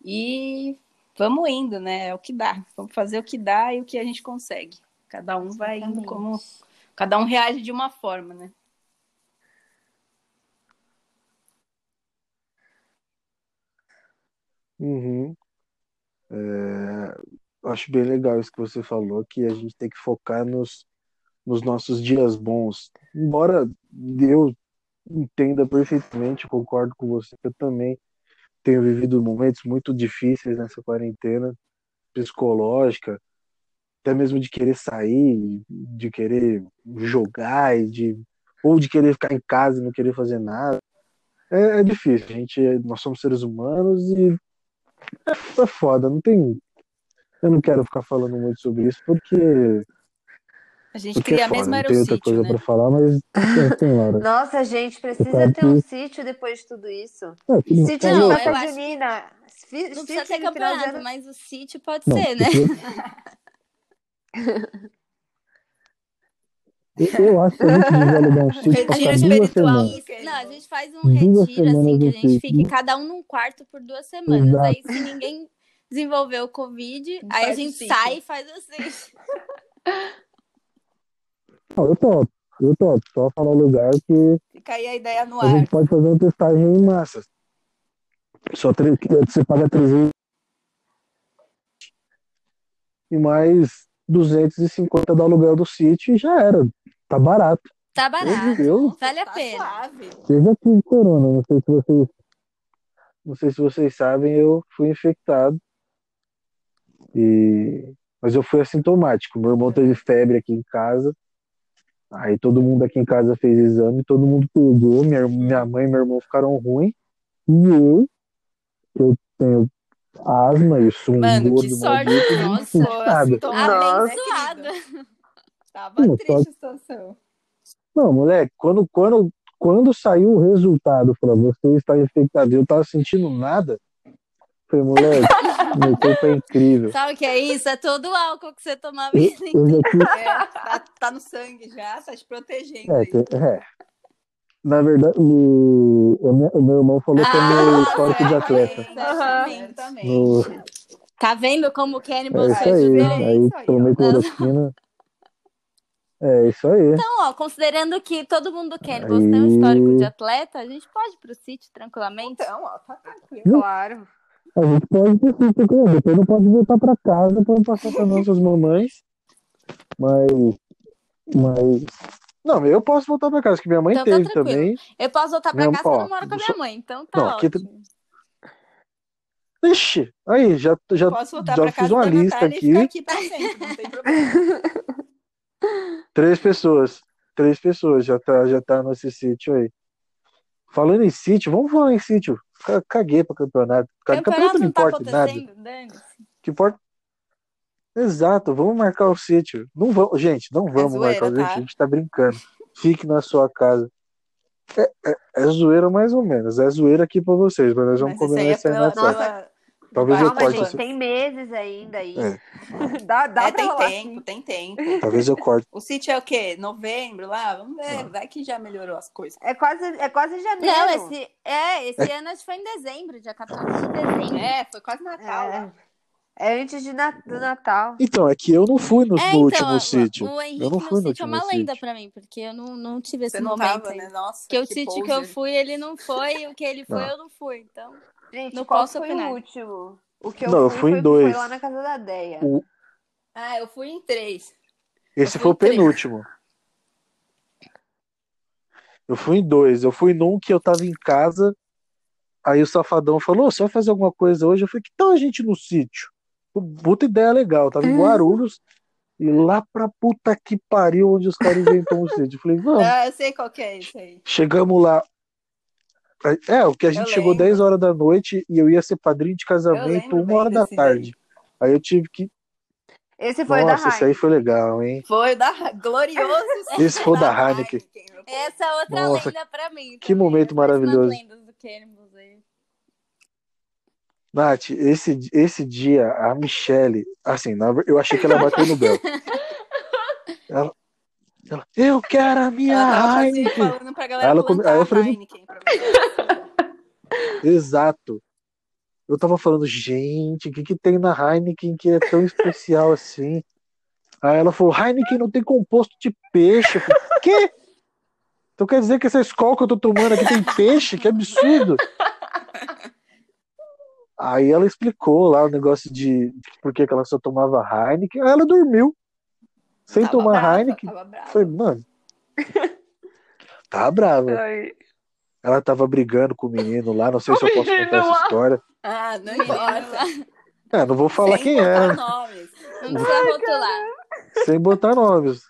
E vamos indo, né? É o que dá. Vamos fazer o que dá e o que a gente consegue. Cada um vai Exatamente. como. Cada um reage de uma forma, né? Uhum. É, acho bem legal isso que você falou, que a gente tem que focar nos, nos nossos dias bons. Embora eu entenda perfeitamente, concordo com você, eu também tenho vivido momentos muito difíceis nessa quarentena psicológica, até mesmo de querer sair, de querer jogar, e de, ou de querer ficar em casa e não querer fazer nada. É, é difícil, gente, nós somos seres humanos e é foda, não tem. Eu não quero ficar falando muito sobre isso porque, A gente porque queria é foda, mesmo não era outra sítio, coisa né? pra falar, mas tem, tem hora. Nossa, a gente precisa ter um que- sítio depois de tudo isso. É, tudo Sítio Não, eu festa acho- junina. Não Sítio precisa ter campeonato, mas o sítio pode Não, ser, né? Eu, eu acho que a gente devia alugar um sítio pra Retiro ficar duas espiritual. Não, a gente faz um Duas retiro, assim, que a gente fique cada um num quarto por duas semanas. Exato. Aí, se ninguém desenvolver o Covid, aí a gente sítio. sai e faz assim. Não, eu topo, eu topo. Só falar o lugar que Fica aí a ideia no a ar. gente pode fazer uma testagem em massa. Só tre- você paga 300 e mais 250 do aluguel do sítio e já era. Tá barato. Tá Meu barato. Deus. Vale a Tá pena. suave. Eu já tive corona, não sei se vocês. Não sei se vocês sabem, eu fui infectado. E... Mas eu fui assintomático. Meu irmão teve febre aqui em casa. Aí todo mundo aqui em casa fez exame, todo mundo pegou. Minha, minha mãe e meu irmão ficaram ruins. E eu, que eu tenho asma e um Mano, que sorte. maldito, não Nossa, né, Abençoada. Tava Não, triste a situação. Não, moleque, quando, quando, quando saiu o resultado, falou, você está infectado, eu tava sentindo nada. Falei, moleque, meu corpo é incrível. Sabe o que é isso? É todo o álcool que você tomava. Eu, eu já É, tá, tá no sangue já, tá te protegendo é, aí. tem- é. Na verdade, o, o meu, o meu irmão falou que é meu Ah, histórico de atleta. No- Tá vendo como o Cannibal é foi isso aí, aí isso aí, tomei cloroquina. É isso aí. Então, ó, considerando que todo mundo do Cannibal tem um histórico de atleta, a gente pode ir pro sítio tranquilamente. Então, ó, tá tranquilo. Claro. A gente pode decidir, depois não pode voltar pra casa para passar para nossas mamães. Mas. Mas. Não, eu posso voltar pra casa, que minha mãe Então tá teve tranquilo. também. Eu posso voltar pra Meu- casa porque eu ó, não moro com a só- minha mãe, então tá Não, aqui ótimo. Ixi, aí, já, já, já fiz uma lista aqui. aqui sempre. Três pessoas. Três pessoas já tá, já tá nesse sítio aí. Falando em sítio, vamos falar em sítio. Ca- Caguei pra campeonato. Ca- Campeonato Campeonato não não tá importa em nada. Que importa. Exato, vamos marcar o sítio. Não vamos, gente, não vamos zoeira, marcar o sítio, tá? a gente tá brincando. Fique na sua casa. É, é- é zoeira mais ou menos. É zoeira aqui pra vocês, mas nós vamos Mas esse combinar é isso aí pela, na festa. pela- Talvez eu Calma, corte gente, esse. tem meses ainda aí. É. dá dá É, pra tem tempo, assim. tem tempo. Talvez eu corte. O sítio é o quê? Novembro lá? Vamos Ah. ver. Vai que já melhorou as coisas. É quase, é quase janeiro. Não, esse, é, esse ano acho que foi em dezembro, dia 14 de dezembro. É, foi quase Natal lá. É, antes de na- do Natal. Então, é que eu não fui no, É, no então, último o- sítio. O Henrique Eu não no fui no sítio é uma lenda sítio. pra mim, porque eu não, não tive esse Você não momento tava, né? Nossa, Porque o sítio que eu fui, ele não foi, o que ele foi, Não. eu não fui. Então, Gente, Não qual posso foi opinar. o último? O que eu Não, eu fui, fui em foi, dois. foi lá na casa da Deia. O- Ah, eu fui em três. Esse foi o fui penúltimo. Eu fui em dois. Eu fui num que eu tava em casa. Aí o safadão falou: "Ô, Você vai fazer alguma coisa hoje? Eu falei: Que tal a gente no sítio? Puta ideia legal. Tava em Guarulhos. E lá pra puta que pariu, onde os caras inventam o sítio. Eu falei: Vamos. Ah, eu sei qual que é isso aí. Chegamos lá. É, o que a gente Eu chegou lembro. 10 horas da noite e eu ia ser padrinho de casamento uma hora da tarde. Aí eu tive que. Esse foi Nossa, da esse aí Heineken. foi legal, hein? Foi da glorioso. Esse foi o da Heineken. povo. essa é outra Nossa, lenda pra mim. que também. momento faço umas maravilhoso. lendas do. Nath, esse, esse dia, a Michelle, assim, eu achei que ela bateu no Bel. Ela, ela, eu quero a minha Ela Heineken. Aí ela come- aí eu falei, Heineken. Exato. Eu tava falando, gente, o que que tem na Heineken que é tão especial assim? Aí ela falou, Heineken não tem composto de peixe. Eu falei, quê? Então quer dizer que essa escola que eu tô tomando aqui tem peixe? Que absurdo. Aí ela explicou lá o negócio de, de por que que ela só tomava Heineken. Aí ela dormiu. Sem Tava tomar brava, Heineken. Falei, mano. Tá brava. Ai. Ela tava brigando com o menino lá, não sei se eu posso contar essa história. Ah, não importa. É, não vou falar Sem quem botar era, nomes. Não precisa rotular. sem botar nomes.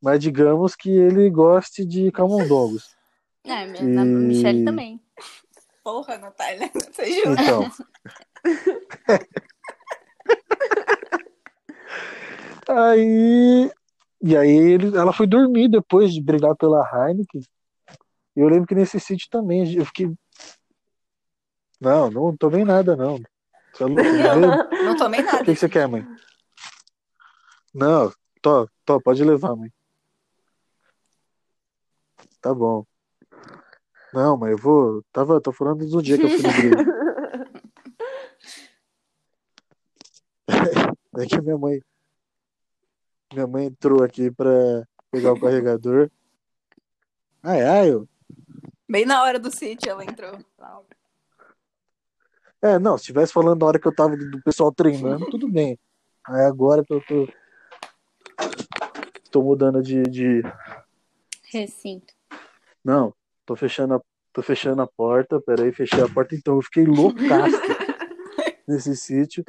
Mas digamos que ele goste de camundongos. É, minha, a Michelle também. Porra, Natália. Você jura? Então. aí. E aí ele, ela foi dormir depois de brigar pela Heineken. E eu lembro que nesse sítio também, eu fiquei. Não, não tomei nada, não. Você é entendeu? Não tomei O nada. que, que você quer, mãe? Não, tô, tô, pode levar, mãe. Tá bom. Não, mas eu vou. Tava, tô falando do dia que eu fui na igreja. É que minha mãe. Minha mãe entrou aqui pra pegar o carregador. Ai, ai, eu. Bem na hora do sítio ela entrou. É, não, se estivesse falando na hora que eu tava do pessoal treinando, tudo bem. Aí agora que eu tô. Tô mudando de, de, Recinto. Não, tô fechando a, tô fechando a porta, peraí, fechei a porta, então eu fiquei loucaço nesse sítio.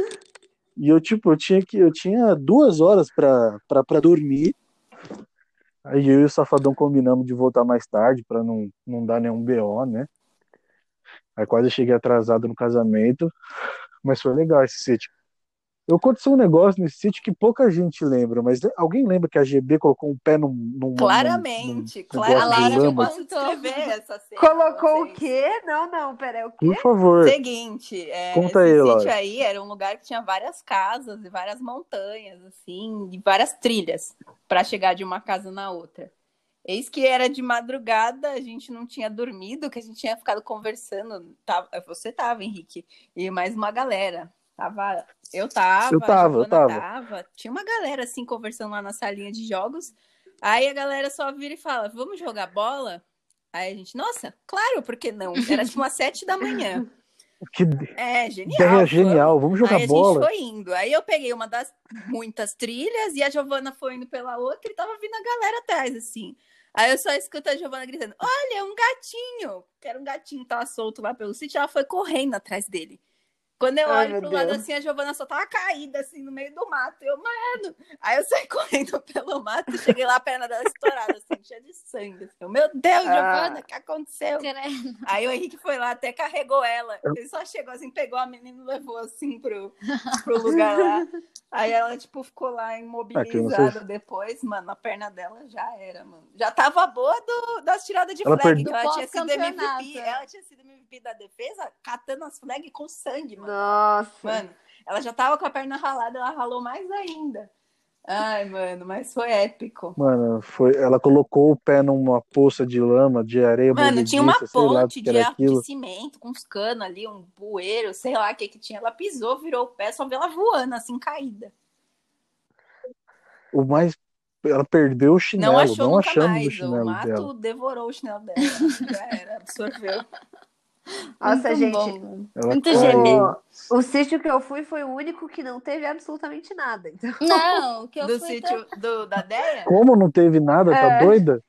E eu, tipo, eu tinha que, eu tinha duas horas pra, pra, pra dormir. Aí eu e o Safadão combinamos de voltar mais tarde pra não, não dar nenhum BO, né? Aí quase cheguei atrasado no casamento, mas foi legal esse sítio. Eu aconteceu um negócio nesse sítio que pouca gente lembra, mas alguém lembra que a GB colocou um pé num, num Claramente, num claramente. Eu lama? posso descrever essa cena. Colocou o quê? Não, não, pera, o quê? Por favor. Seguinte, é, Conta esse aí, sítio Laura. aí era um lugar que tinha várias casas e várias montanhas, assim, e várias trilhas para chegar de uma casa na outra. Eis que era de madrugada, a gente não tinha dormido, que a gente tinha ficado conversando. Tava, você tava, Henrique, e mais uma galera. Tava, eu tava, Eu tava, a eu Giovana tava. Tinha uma galera assim conversando lá na salinha de jogos. Aí a galera só vira e fala: "Vamos jogar bola?" Aí a gente, nossa, claro, por que não? Era tipo umas sete da manhã. Que É, genial. vamos. genial, vamos jogar Aí a bola. gente foi indo. Aí eu peguei uma das muitas trilhas e a Giovana foi indo pela outra e tava vindo a galera atrás, assim. Aí eu só escuto a Giovana gritando: Olha, um gatinho! Que era um gatinho que tava solto lá pelo sítio. Ela foi correndo atrás dele. Quando eu Ai, olho pro lado Deus. assim, a Giovana só tava caída, assim, no meio do mato. Eu, mano. Aí eu saí correndo pelo mato e cheguei lá, a perna dela estourada, assim, cheia de sangue. assim. Eu, Meu Deus, Ah. Giovana, o que aconteceu? Credo. Aí o Henrique foi lá, até carregou ela. Ele só chegou assim, pegou a menina e levou assim pro, pro lugar lá. Aí ela, tipo, ficou lá imobilizada depois. Mano, a perna dela já era, mano. Já tava boa do, das tiradas de Ela flag. perdeu- Então ela tinha sido. MVP. Ela tinha sido MVP da defesa, catando as flag com sangue, mano. Nossa. Mano, ela já tava com a perna ralada, ela ralou mais ainda. Ai, mano, mas foi épico. Mano, foi, ela colocou o pé numa poça de lama, de areia Mano, tinha uma o ponte de, cimento com uns canos ali, um bueiro, sei lá o que que tinha. Ela pisou, virou o pé, só vê ela voando, assim, caída. O mais. Ela perdeu o chinelo, Não não, achou nunca achamos mais. o O chinelo mato dela. devorou o chinelo dela. Já era, absorveu. Nossa, Muito gente. bom, Muito caiu. gênio. O, o sítio que eu fui foi o único que não teve absolutamente nada. Então, Não, o que eu Do fui. sítio do, da Deia? Como não teve nada? Tá É. doida?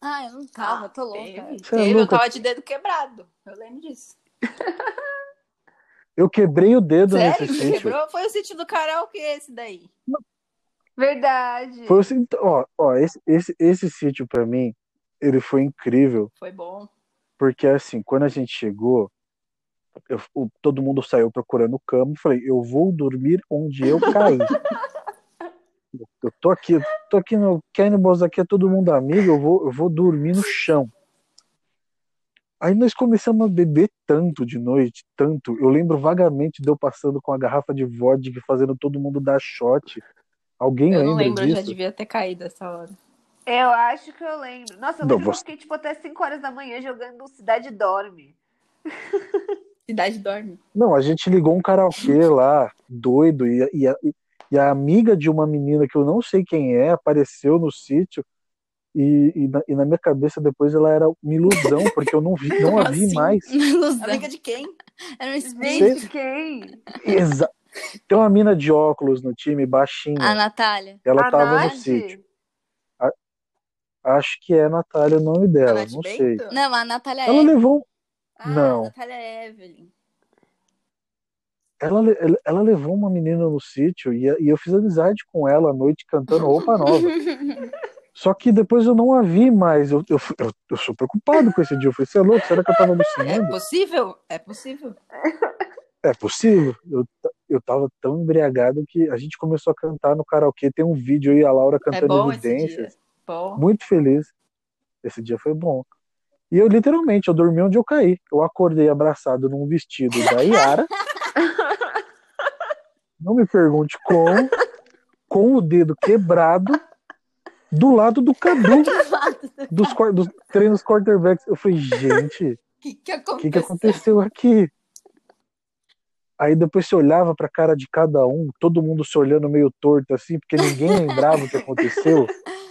Ah, eu não tava, tô louca. Teve, é teve, eu tava de dedo quebrado. Eu lembro disso. Eu quebrei o dedo Sério? nesse sítio. quebrou? Foi o sítio do karaokê esse daí. verdade. Foi assim, ó, ó, esse, esse, esse sítio pra mim, ele foi incrível, Foi bom. Porque assim, quando a gente chegou, eu- o- todo mundo saiu procurando cama, eu falei, eu vou dormir onde eu caí. Eu- tô aqui, tô aqui no Cannibals, aqui é todo mundo amigo, eu vou, eu vou dormir no chão. Aí nós começamos a beber tanto de noite, tanto. Eu lembro vagamente de eu passando com a garrafa de vodka, fazendo todo mundo dar shot. Alguém Eu não lembra lembro, eu já disso? devia ter caído essa hora. Eu acho que eu lembro. Nossa, eu Não, lembro que eu fiquei tipo até 5 horas da manhã jogando Cidade Dorme. Cidade dorme. Não, a gente ligou um karaokê lá, doido, e, e, a, e a amiga de uma menina que eu não sei quem é apareceu no sítio. E, e, na, e na minha cabeça depois ela era uma ilusão, porque eu não vi, não a vi assim? mais. Ilusão. Amiga de quem? Era um espírito. Gente, quem? Exa Tem uma mina de óculos no time, baixinha. A Natália. Ela A tava no Nath? sítio. Acho que é Natália o nome dela, Nath não sei. Bento? Não, a Natália Ela é. levou, Ah, Não. Natália Evelyn. ela, ela, ela levou uma menina no sítio e, e eu fiz amizade com ela à noite cantando roupa nova. Só que depois eu não a vi mais. Eu, eu, eu, eu sou preocupado com esse dia. Eu falei, você é louco? Será que eu tava É alucinando? possível? É possível. É possível. Eu, eu tava tão embriagado que a gente começou a cantar no karaokê. Tem um vídeo aí, a Laura É cantando dia. evidências. Bom. Muito feliz. Esse dia foi bom. E eu literalmente, eu dormi onde eu caí. Eu acordei abraçado num vestido da Yara. Não me pergunte como. Com o dedo quebrado. Do lado do Cadu. Dos, dos treinos quarterbacks. Eu falei, gente, O que, que que, que aconteceu aqui? Aí depois você olhava pra cara de cada um, todo mundo se olhando meio torto assim, porque ninguém lembrava o que aconteceu.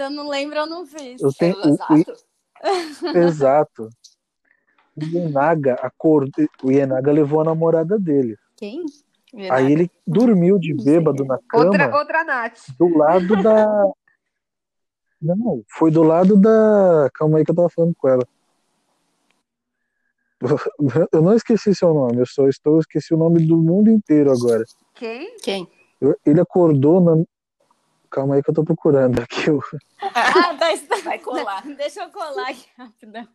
Se eu não lembro, eu não fiz. Eu tenho, o, o, Exato. Exato. O Ienaga acordou, o Ienaga levou a namorada dele. Quem? Aí ele dormiu de bêbado na cama Outra, outra Nath. do lado da. Não, foi do lado da. Calma aí que eu tava falando com ela. Eu não esqueci seu nome, eu só estou esqueci o nome do mundo inteiro agora. Quem? Quem? Ele acordou na. Calma aí que eu tô procurando aqui. o- Ah, tá. está- Vai colar. Deixa eu colar aqui rapidão.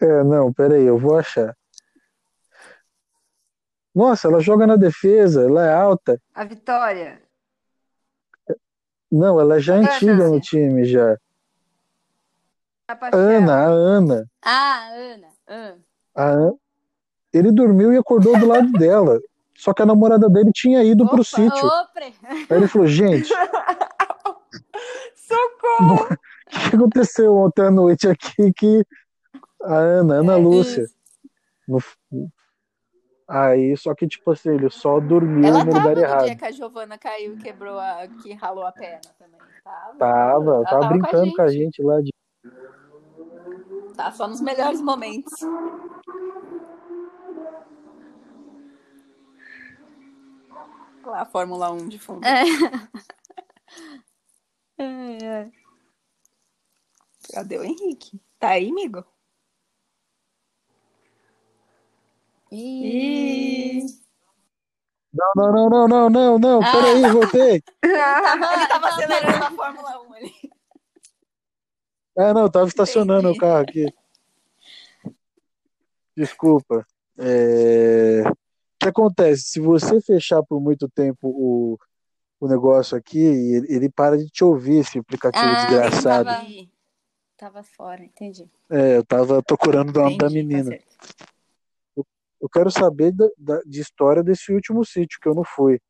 É, não, pera aí, eu vou achar. Nossa, ela joga na defesa, ela é alta. A Vitória. Não, ela já é Ana. antiga no time já. A. Ana, a Ana. Ah, Ana. Ah. A An- Ele dormiu e acordou do lado dela. Só que a namorada dele tinha ido pro Opa, sítio. Opre. Aí ele falou, gente, Socorro! o que aconteceu ontem à noite aqui que a Ana, Ana É, Lúcia. No- Aí, só que, tipo assim, ele só dormiu Ela no tava lugar no errado. dia que a Giovana caiu e quebrou a. que ralou a perna também. Tava. Tava, Ela tava brincando com a gente lá de. Tá só nos melhores momentos. Lá a Fórmula 1 de fundo. É. Ai. Cadê o Henrique? Tá aí, amigo? Ih. Não, não, não, não, não, não, não, Ah. peraí, voltei. Ele tava acelerando a Fórmula 1 ali. Ah, não, eu tava estacionando Entendi. o carro aqui. Desculpa. É, que acontece? Se você fechar por muito tempo o, o negócio aqui, ele, ele para de te ouvir, esse aplicativo Ah, desgraçado. tava- Tava fora, entendi. É, eu tava procurando o nome da tá menina. certo. Eu quero saber da, da- de história desse último sítio que eu não fui.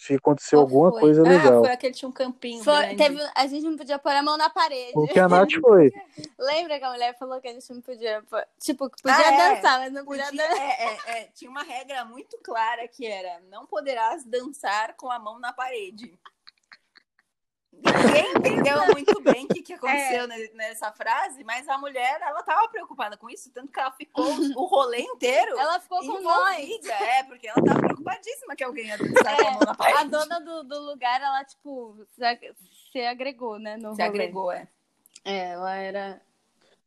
Se aconteceu Qual alguma foi? coisa Ah, legal. foi aquele que tinha um campinho Foi- teve, a gente não podia pôr a mão na parede. O que a Nath foi. Lembra que a mulher falou que a gente não podia pôr... Tipo, que podia Ah, é. dançar, mas não podia, Podia- dançar. é, é, é, tinha uma regra muito clara que era não poderás dançar com a mão na parede. Ninguém entendeu muito bem o que, que aconteceu ne- nessa frase, mas a mulher ela tava preocupada com isso, tanto que ela ficou o rolê inteiro Ela ficou com nós. É, porque ela tava preocupadíssima que alguém ia dançar com a mão na A parede. dona do, do lugar, ela, tipo, se, ag- se agregou, né? No Se rolê. agregou, é. É, ela era.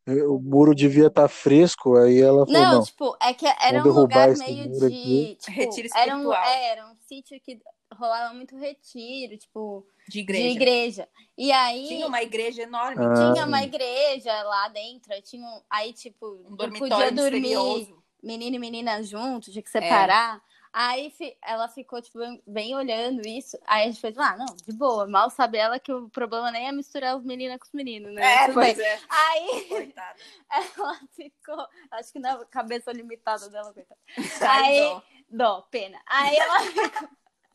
O muro devia estar fresco, aí ela falou, Não, não. tipo, é que era um lugar meio de. Tipo, Retiro era um, espiritual. é, era um sítio que rolava muito retiro, tipo, De de igreja. igreja. E aí. Tinha uma igreja enorme. Ah. tinha sim. uma igreja lá dentro, aí tinha um, aí tipo, Um dormitório podia dormir misterioso. menino e menina junto, tinha que É. separar. Aí fi- ela ficou, tipo, bem, bem olhando isso. Aí a gente fez, ah, não, de boa. Mal sabe ela que o problema nem é misturar os meninos com os meninos, né? É, Tudo bem. pois é. Aí Coitada. ela ficou, acho que na cabeça limitada dela, coitada. Ai, Aí, dó. dó, pena. Aí ela,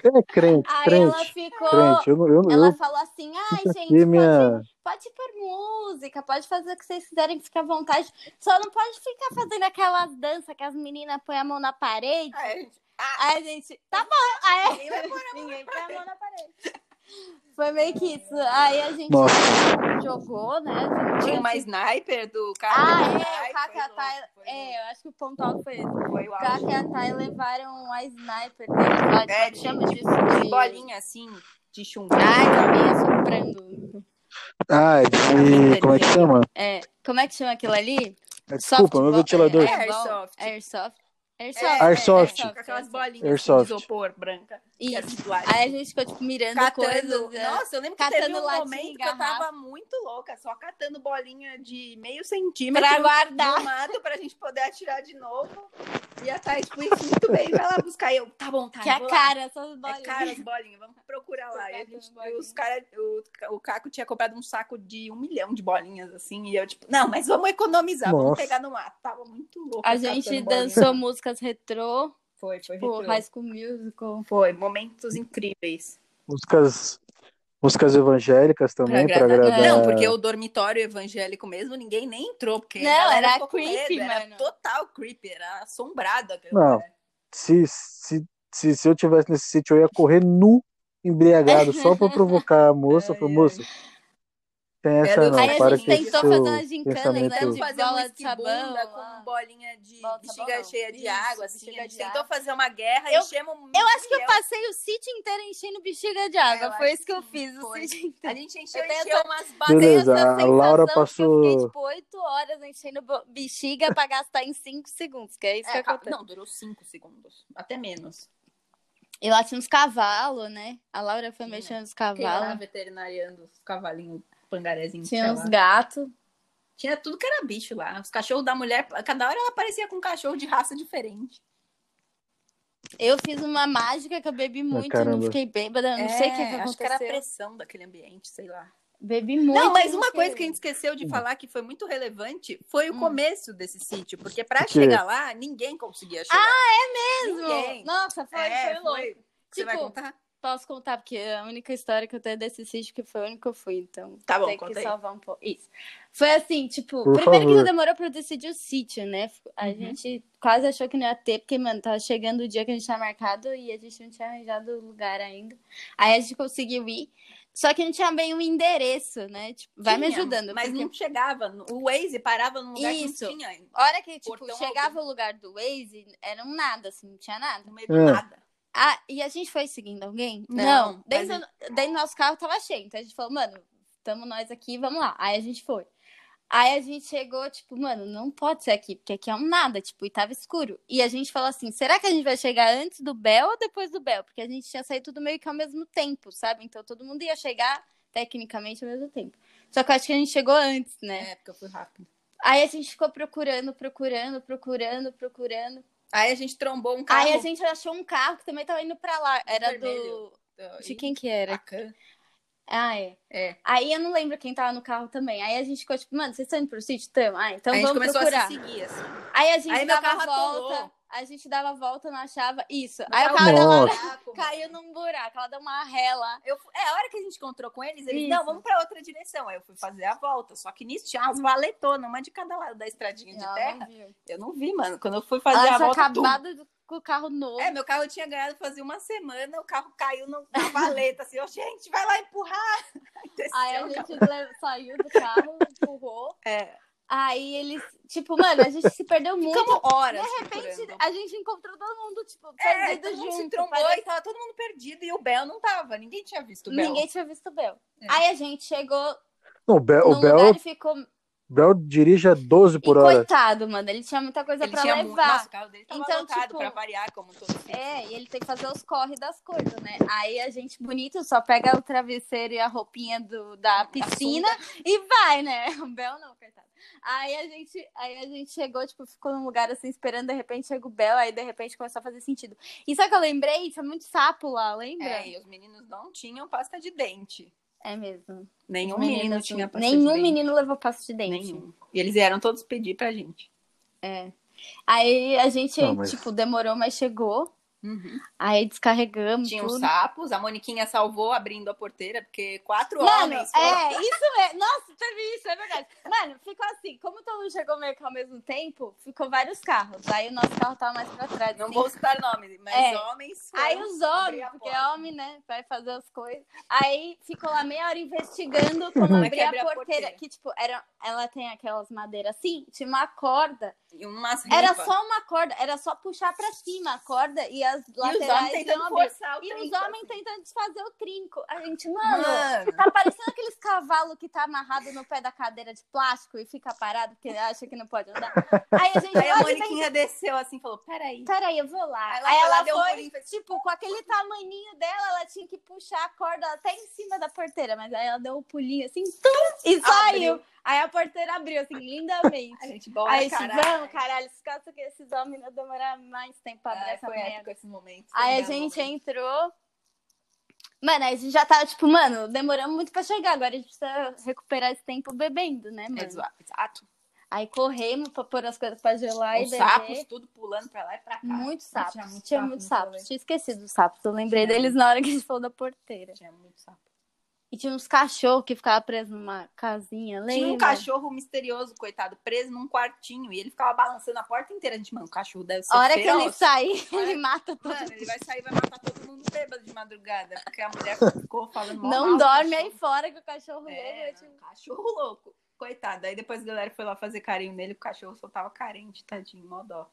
É crente, aí ela crente, ficou. crente. Eu, eu, Ela eu, falou assim: ai, gente, minha. pode, pode pôr música, pode fazer o que vocês quiserem, fica à vontade. Só não pode ficar fazendo aquelas danças que as meninas põem a mão na parede. Aí a gente, Aí a gente, tá bom. Aí ninguém vai pôr a mão ninguém põe a mão na parede. Foi meio que isso. Aí a gente Nossa. jogou, né? Tinha uma sniper do carro. Ah, do é, o e foi É, eu acho que o ponto alto foi esse. Foi o O auge. Kaka e a Thay levaram a sniper deles. É, É, de, chama de, disso? de bolinha assim, de chumbo. Ai, que vinha soprando. Ah, é de. Como é que chama? É, como é que chama aquilo ali? É, Desculpa, meu ventilador. É, Airsoft. Airsoft. Airsoft. É, Airsoft. é, com aquelas bolinhas Airsoft. de isopor branca. era Isso. plástico. Aí a gente ficou, tipo, mirando Catando. coisas. Nossa, eu lembro que Catando teve um latinha momento que eu garrafa. tava muito louca, só catando bolinha de meio centímetro Pra guardar. no mato pra gente poder atirar de novo. E a Thaís foi isso muito bem, vai lá buscar. E eu, tá bom, tá. Que é cara, essas bolinhas. É cara as bolinhas, vamos procurar lá. E gente, os cara, o, o Caco tinha comprado um saco de um milhão de bolinhas, assim, e eu, tipo, não, mas vamos economizar, vamos Nossa. pegar no mato. Tava muito louco. A gente dançou músicas retrô, Foi, foi, tipo, retrô. High School Musical. foi. Momentos incríveis. Músicas, músicas evangélicas também, pra agradar- agradar. Não, porque o dormitório evangélico mesmo, ninguém nem entrou, porque Não, era creepy, medo, era mano. total creepy, era assombrado. aquele Não. Se, se, se, se eu tivesse nesse sítio, eu ia correr nu, embriagado, só pra provocar a moça. Ai. moça, tem essa Era- não, Aí a gente tentou fazer uma gincana, pensamento. então, Tentamos fazer um bola de whisky sabão, com bolinha de Bola de bexiga cheia de Isso, água, assim. A gente de tentou água. fazer uma guerra, Eu- enchemos um Eu acho que eu passei o sítio inteiro enchendo bexiga de água. É, eu Foi acho isso que eu que fiz. o sítio A inteiro. gente encheu, Eu encheu umas baterias. Beleza, a Laura que Eu passou- fiquei, tipo, oito horas enchendo bexiga pra gastar em cinco segundos, que é isso que É, ca- acontece. não, durou cinco segundos. Até menos. E lá tinha uns cavalos, né? A Laura foi Tinha. mexendo nos Fiquei lá cavalos. veterinariando os cavalinhos pangarezinhos. Tinha uns gatos. Tinha tudo que era bicho lá. Os cachorros da mulher, cada hora ela aparecia com um cachorro de raça diferente. Eu fiz uma mágica que eu bebi muito, não fiquei bêbada, não sei o que, que É, acho que era a aconteceu. pressão daquele ambiente, sei lá. Bebi muito. Não, mas uma coisa que a gente esqueceu de falar que foi muito relevante foi o Hum. começo desse sítio, porque quê? chegar lá, ninguém conseguia chegar. Ah, mesmo. Ninguém. Nossa, foi, É, foi louco. foi. Você vai Tipo, contar? Posso contar, porque é a única história que eu tenho desse sítio que foi o único que eu fui, então Tá bom, tem que aí. salvar um pouco. Isso. Foi assim, tipo, Por primeiro que favor. não demorou pra eu decidir o sítio, né? A Uhum. gente quase achou que não ia ter, porque, mano, tava chegando o dia que a gente tinha marcado e a gente não tinha arranjado o lugar ainda. Aí a gente conseguiu ir. Só que não tinha bem um endereço, né? Tipo, vai me Tinha, ajudando. Mas porque- não chegava. O Waze parava num lugar Isso. que não tinha. A hora que, tipo, Portão chegava o lugar do Waze, era um nada, assim, não tinha nada. No meio do É. nada. Ah, e a gente foi seguindo alguém? Não, Dentro, mas dentro do nosso carro tava cheio. Então a gente falou, mano, tamo nós aqui, vamos lá. Aí a gente foi. Aí a gente chegou, tipo, mano, não pode ser aqui, porque aqui é um nada, tipo, e tava escuro. E a gente falou assim, será que a gente vai chegar antes do Bel ou depois do Bel? Porque a gente tinha saído tudo meio que ao mesmo tempo, sabe? Então todo mundo ia chegar tecnicamente ao mesmo tempo. Só que eu acho que a gente chegou antes, né? É, porque eu fui rápido. Aí a gente ficou procurando, procurando, procurando, procurando. Aí a gente trombou um carro. Aí a gente achou um carro que também tava indo pra lá. Era vermelho. do. De quem que era? Ah, é. É. Aí eu não lembro quem tava no carro também. Aí a gente ficou tipo, mano, vocês estão indo pro sítio? Tamo. Ah, então Aí a gente vamos começou procurar. a se seguir, assim. Aí a gente Aí dava a volta. atolou. A gente dava a volta, não achava. Isso. Aí o carro cara uma... Caiu num buraco. Ela deu uma rela. Eu, é, a hora que a gente encontrou com eles, eles, Isso. não, vamos pra outra direção. Aí eu fui fazer a volta. Só que nisso tinha umas valetonas, uma de cada lado da estradinha de terra. não. Eu não vi, mano. Quando eu fui fazer Ela a volta, tum. acabado do- com o carro novo. É, meu carro eu tinha ganhado fazia uma semana, o carro caiu na valeta, assim, ó, gente, vai lá empurrar. Aí Aí a gente saiu do carro, empurrou. É, Aí eles, tipo, mano, a gente se perdeu muito. ficamos horas De repente, procurando. a gente encontrou todo mundo, tipo, É, perdido todo mundo se junto. trombou parece- e tava todo mundo perdido e o Bel não tava. Ninguém tinha visto o Bel. Ninguém tinha visto o Bel. É. Aí a gente chegou Não, o Bel, o Bel, lugar e ficou. Bel dirige a 12 E por hora. coitado, mano, ele tinha muita coisa Ele pra tinha muito... levar. Nossa, o carro dele tava Então, tipo, pra variar, como todo É, e ele tem que fazer os corre das coisas, né? Aí a gente, bonito, só pega o travesseiro e a roupinha do, da piscina e vai, né? O Bel não, coitado. Aí a gente, aí a gente chegou, tipo, ficou num lugar assim, esperando, de repente chega o Bel, aí de repente começou a fazer sentido. E só que eu lembrei, tinha muito sapo lá, lembra? É, e os meninos não tinham pasta de dente. É mesmo. Nenhum menino tinha pasta de Nenhum dente. menino levou pasta de dente. Nenhum. E eles vieram todos pedir pra gente. Aí a gente, Não, mas- tipo, demorou, mas chegou. Uhum. Aí descarregamos Tinha tudo. os sapos, a Moniquinha salvou abrindo a porteira, porque quatro Mano, homens foram é, isso mesmo. Nossa, teve isso, é verdade. Mano, ficou assim, como todo mundo chegou meio que ao mesmo tempo, ficou vários carros. Aí o nosso carro tava mais pra trás. Não assim. vou citar nomes, mas É. homens. Aí os homens, porque porta. homem, né, vai fazer as coisas. Aí ficou lá meia hora investigando como é abrir a abre a porteira. porteira? Que, tipo, era, ela tem aquelas madeiras assim, tinha uma corda. E umas Era só uma corda, era só puxar pra cima a corda e as E os laterais homens tentando E os homens assim. tentando desfazer o trinco. A gente, mano, Mano, Tá parecendo aqueles cavalos que tá amarrado no pé da cadeira de plástico e fica parado porque acha que não pode andar. Aí a gente aí a Moniquinha desceu assim e falou: peraí. Peraí, eu vou lá. Aí ela Aí ela deu um foi, pulinho, fez- tipo, com aquele tamaninho dela, ela tinha que puxar a corda até em cima da porteira. Mas aí ela deu um pulinho assim, tum, e saiu. Aí a porteira abriu, assim, lindamente. A gente bora, Aí a gente, caralho. caralho, escata que esses homens não demorar mais tempo pra abrir Ah, essa merda. esse momento. Aí a gente momento. entrou. Mano, aí a gente já tava, tipo, mano, demoramos muito pra chegar. Agora a gente precisa recuperar esse tempo bebendo, né, mano? Exato. Aí corremos pra pôr as coisas pra gelar Os e beber. sapos tudo pulando pra lá e pra cá. Muito sapos. Tinha Tinha, muito muitos sapo sapos. nesse Tinha esquecido dos sapos. Eu lembrei Tinha. deles na hora que a gente falou da porteira. Tinha muito sapo. E tinha uns cachorros que ficavam presos numa casinha, lembra? Tinha um cachorro misterioso, coitado, preso num quartinho. E ele ficava balançando a porta inteira. A gente, mano, o cachorro deve ser A hora que feroz. ele sair, ele mata todo Mano, ele vai sair e vai matar todo mundo bêbado de madrugada. Porque a mulher ficou falando mal Não dorme aí fora que o cachorro É, louco. não, tipo, cachorro louco. Coitado. Aí depois a galera foi lá fazer carinho nele, o cachorro só tava carente, tadinho, mó dó.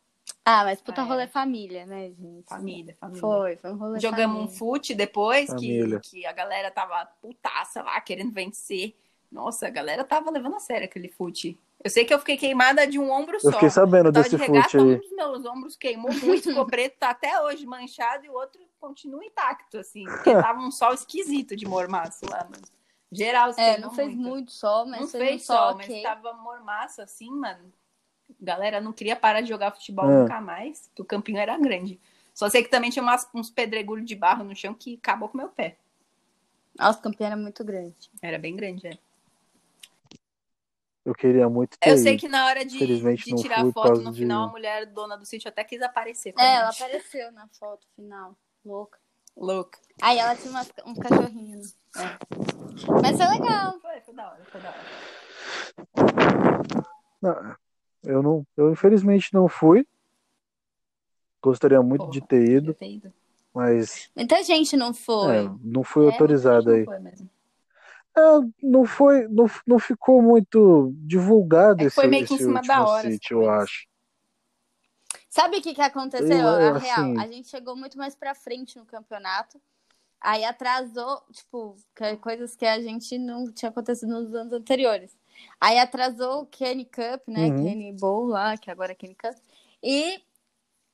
Ah, mas puta É. rolê família, né, gente? Família, família. Foi, foi um rolê Jogamos um família. fute depois, que, Família. que a galera tava putaça lá, querendo vencer. Nossa, a galera tava levando a sério aquele fute. Eu sei que eu fiquei queimada de um ombro só. Eu fiquei sabendo Eu tava desse de regata, fute aí. um dos meus ombros queimou muito, ficou preto, tá até hoje manchado, e o outro continua intacto, assim. Porque tava um sol esquisito de mormaço lá, mano. Geral, se É, não fez muito. muito sol, mas Não fez, fez um sol, sol, ok. mas tava mormaço assim, mano. Galera não queria parar de jogar futebol Ah. nunca mais, que o campinho era grande. Só sei que também tinha umas- uns pedregulhos de barro no chão que acabou com o meu pé. Nossa, o campeão era muito grande. Era bem grande, é. Eu queria muito ter Eu sei ido. que na hora de, de tirar foto no de- final, a mulher dona do sítio até quis aparecer. É, ela apareceu na foto final. Louca. Louca. Aí ela tinha umas- um cachorrinho. É. Mas foi legal. Foi, foi da hora, foi da hora. Não, eu não, eu infelizmente não fui. Gostaria muito Porra, de ter ido, ter ido. mas Muita gente não foi. é, não fui É, autorizado não aí. foi mesmo. É, não foi, não, não ficou muito divulgado É esse, foi meio que em cima da hora, sítio, eu essas acho. Sabe o que, que aconteceu? Eu, a assim- real, a gente chegou muito mais pra frente no campeonato. Aí atrasou, tipo, coisas que a gente não tinha acontecido nos anos anteriores. Aí atrasou o Kenny Cup, né? Uhum. Kenny Bowl lá, que agora é Kenny Cup. E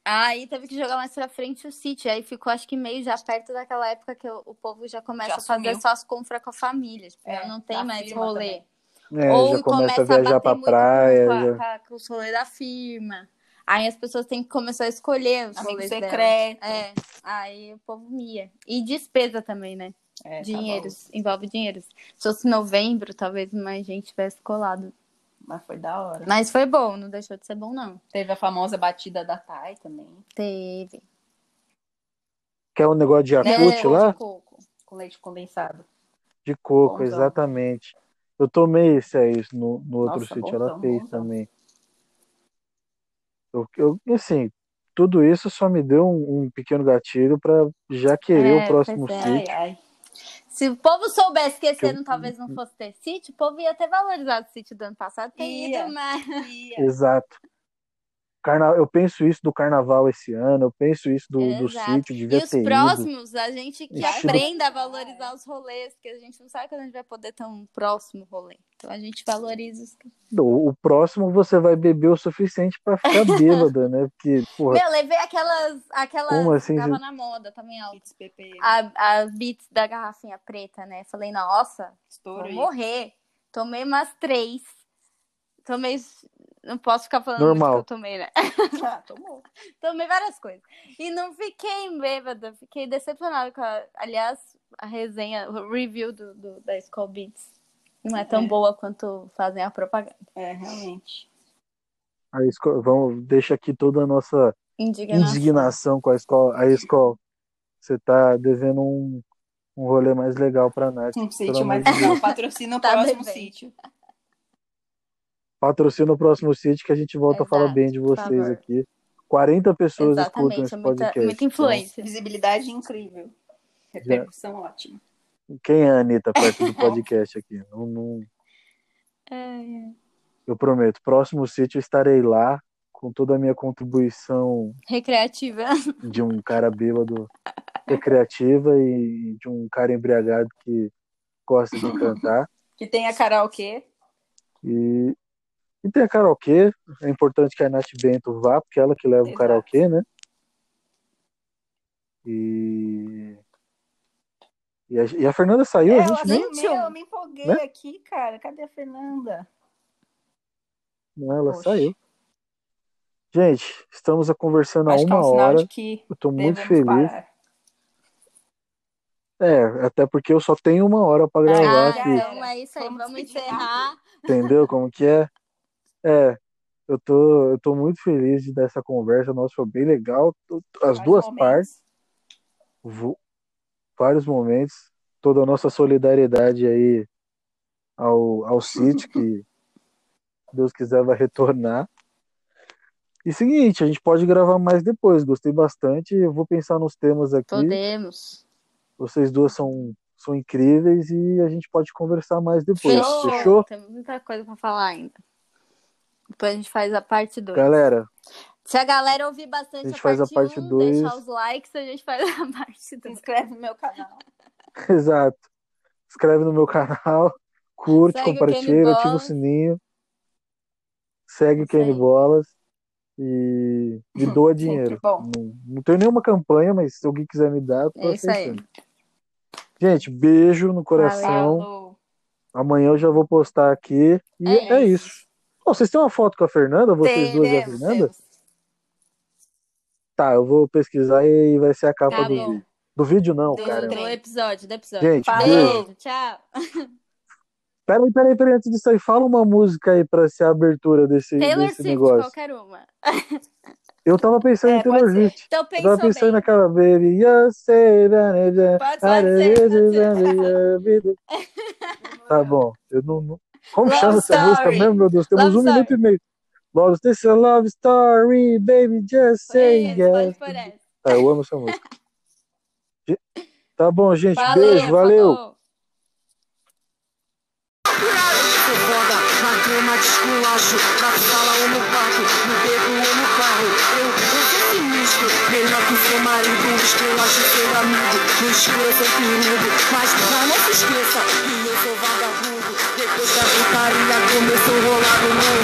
aí teve que jogar mais pra frente o City. Aí ficou, acho que meio já perto daquela época que o, o povo já começa Já a fazer sumiu. só as compras com a família. Tipo, É, não tem da mais rolê. É, Ou já começa a começa a viajar bater pra muito praia. com, a- já- com, a- com os rolês da firma. Aí as pessoas têm que começar a escolher os Amigo rolês secreto. É, aí o povo mia. E despesa também, né? É, tá Dinheiros, envolve dinheiros. Se fosse novembro, talvez mais gente tivesse colado. bom. Mas foi da hora. Mas foi bom, não deixou de ser bom, não. Teve a famosa batida da Thay também. Teve. Quer um negócio de Né? Yakult lá? De coco, com leite condensado. De coco, Bonzão. exatamente. Eu tomei esse aí no, no outro Nossa, sítio, ela fez bonzão. também. Eu, eu, assim, tudo isso só me deu um, um pequeno gatilho pra já querer É, o próximo é. sítio. Ai, ai. Se o povo soubesse que esse Eu- ano talvez não fosse ter sítio, o povo ia ter valorizado o sítio do ano passado, ter Ia. ido, mas. Exato. Carna... Eu penso isso do carnaval esse ano, eu penso isso do, do sítio, E devia os ter ido. próximos, a gente que Vestido- aprenda a valorizar os rolês, porque a gente não sabe quando a gente vai poder ter um próximo rolê. Então a gente valoriza os. O, o próximo você vai beber o suficiente pra ficar bêbada, né? Porque, porra, Meu, levei aquelas. aquelas Como assim, Tava gente? na moda também, alto. Kits PP. A, a Beats da garrafinha preta, né? Falei, nossa, vou aí. morrer. Tomei umas três. Tomei. Não posso ficar falando Normal. que eu tomei, né? Ah, tomou. Tomei várias coisas. E não fiquei bêbada, fiquei decepcionada com a. Aliás, a resenha, o review do, do- da Skull Beats não é tão É. boa quanto fazem a propaganda. É, realmente. a esco... vamos, deixa aqui toda a nossa Indignação. indignação com a escola. A escola, você tá devendo um, um rolê mais legal pra Nath. Um sítio mais legal. Patrocina o Tá próximo devendo. sítio. Patrocina o próximo sítio que a gente volta a falar Exato, bem de vocês aqui. 40 pessoas escutam Exatamente, esse é muita, podcast. muita influência. Visibilidade incrível. Repercussão ótima. Então, quem é a Anitta perto do podcast aqui? Não, não- É, eu prometo. Próximo sítio eu estarei lá com toda a minha contribuição recreativa. de um cara bêbado recreativa e de um cara embriagado que gosta de cantar. Que tem a karaokê. E, e tem a karaokê. É importante que a Nath Bento vá, porque é ela que leva o Exato. karaokê, né? E. E a, e a Fernanda saiu, É, a eu gente nem. achei, meu, eu me empolguei Né? aqui, cara. Cadê a Fernanda? Não, ela Poxa. saiu. Gente, estamos a conversando há Acho que é uma um sinal hora. de que Eu tô muito feliz. parar. É, até porque eu só tenho uma hora pra gravar Ah, aqui. então é isso aí. Vamos Vamos encerrar. Entendeu como que é? É, eu tô, eu tô muito feliz de dessa conversa. Nossa, foi bem legal. As Vários duas momentos. partes, vários momentos, toda a nossa solidariedade aí ao, ao sítio, que Deus quiser vai retornar. E seguinte, a gente pode gravar mais depois. Gostei bastante. Eu vou pensar nos temas aqui. Podemos. Vocês duas são, são incríveis e a gente pode conversar mais depois. Fechou. Fechou? Tem muita coisa pra falar ainda. Depois a gente faz a parte 2. Galera, Se a galera ouvir bastante A gente a faz a parte parte 1, dois. deixar os likes, a gente faz a parte Se 2. inscreve no meu canal. exato. Inscreve no meu canal, curte, Segue compartilha, ativa o sininho, segue o Kenny. Bolas e me doa dinheiro. bom. Não, não tenho nenhuma campanha, mas se alguém quiser me dar, tô É isso aí. aceitando. Gente, beijo no coração. Falou. Amanhã eu já vou postar aqui. E É é, isso. isso. Ô, vocês têm uma foto com a Fernanda? Vocês duas e a Fernanda? temos. Tá, eu vou pesquisar e vai ser a capa Tá do bom. vídeo. Do vídeo não, Do cara. Do episódio, do episódio. Gente, Falou. beijo. Tchau. Peraí, peraí, peraí, antes disso aí, fala uma música aí pra ser a abertura desse, Taylor desse Swift, negócio. qualquer uma. Eu tava pensando É, em Taylor pode ser. Swift. Então Eu tava pensando bem. naquela baby. You say that it- Pode, pode ser, Tá bom. Eu não, não- Como Love chama essa música mesmo, meu Deus? Temos Love um Story. minuto e meio. Love, this is a love story, baby, just say yes. Tá, eu amo essa música. Tá bom, gente. Valeu, Beijo, valeu. falou. Sou foda, na sala ou no quarto, no beco ou no carro Eu, eu sou sinistro, melhor que seu marido Esculacho seu amigo, no escuro perigo Mas não se esqueça que eu sou vagabundo Da putaria começou a rolar no mundo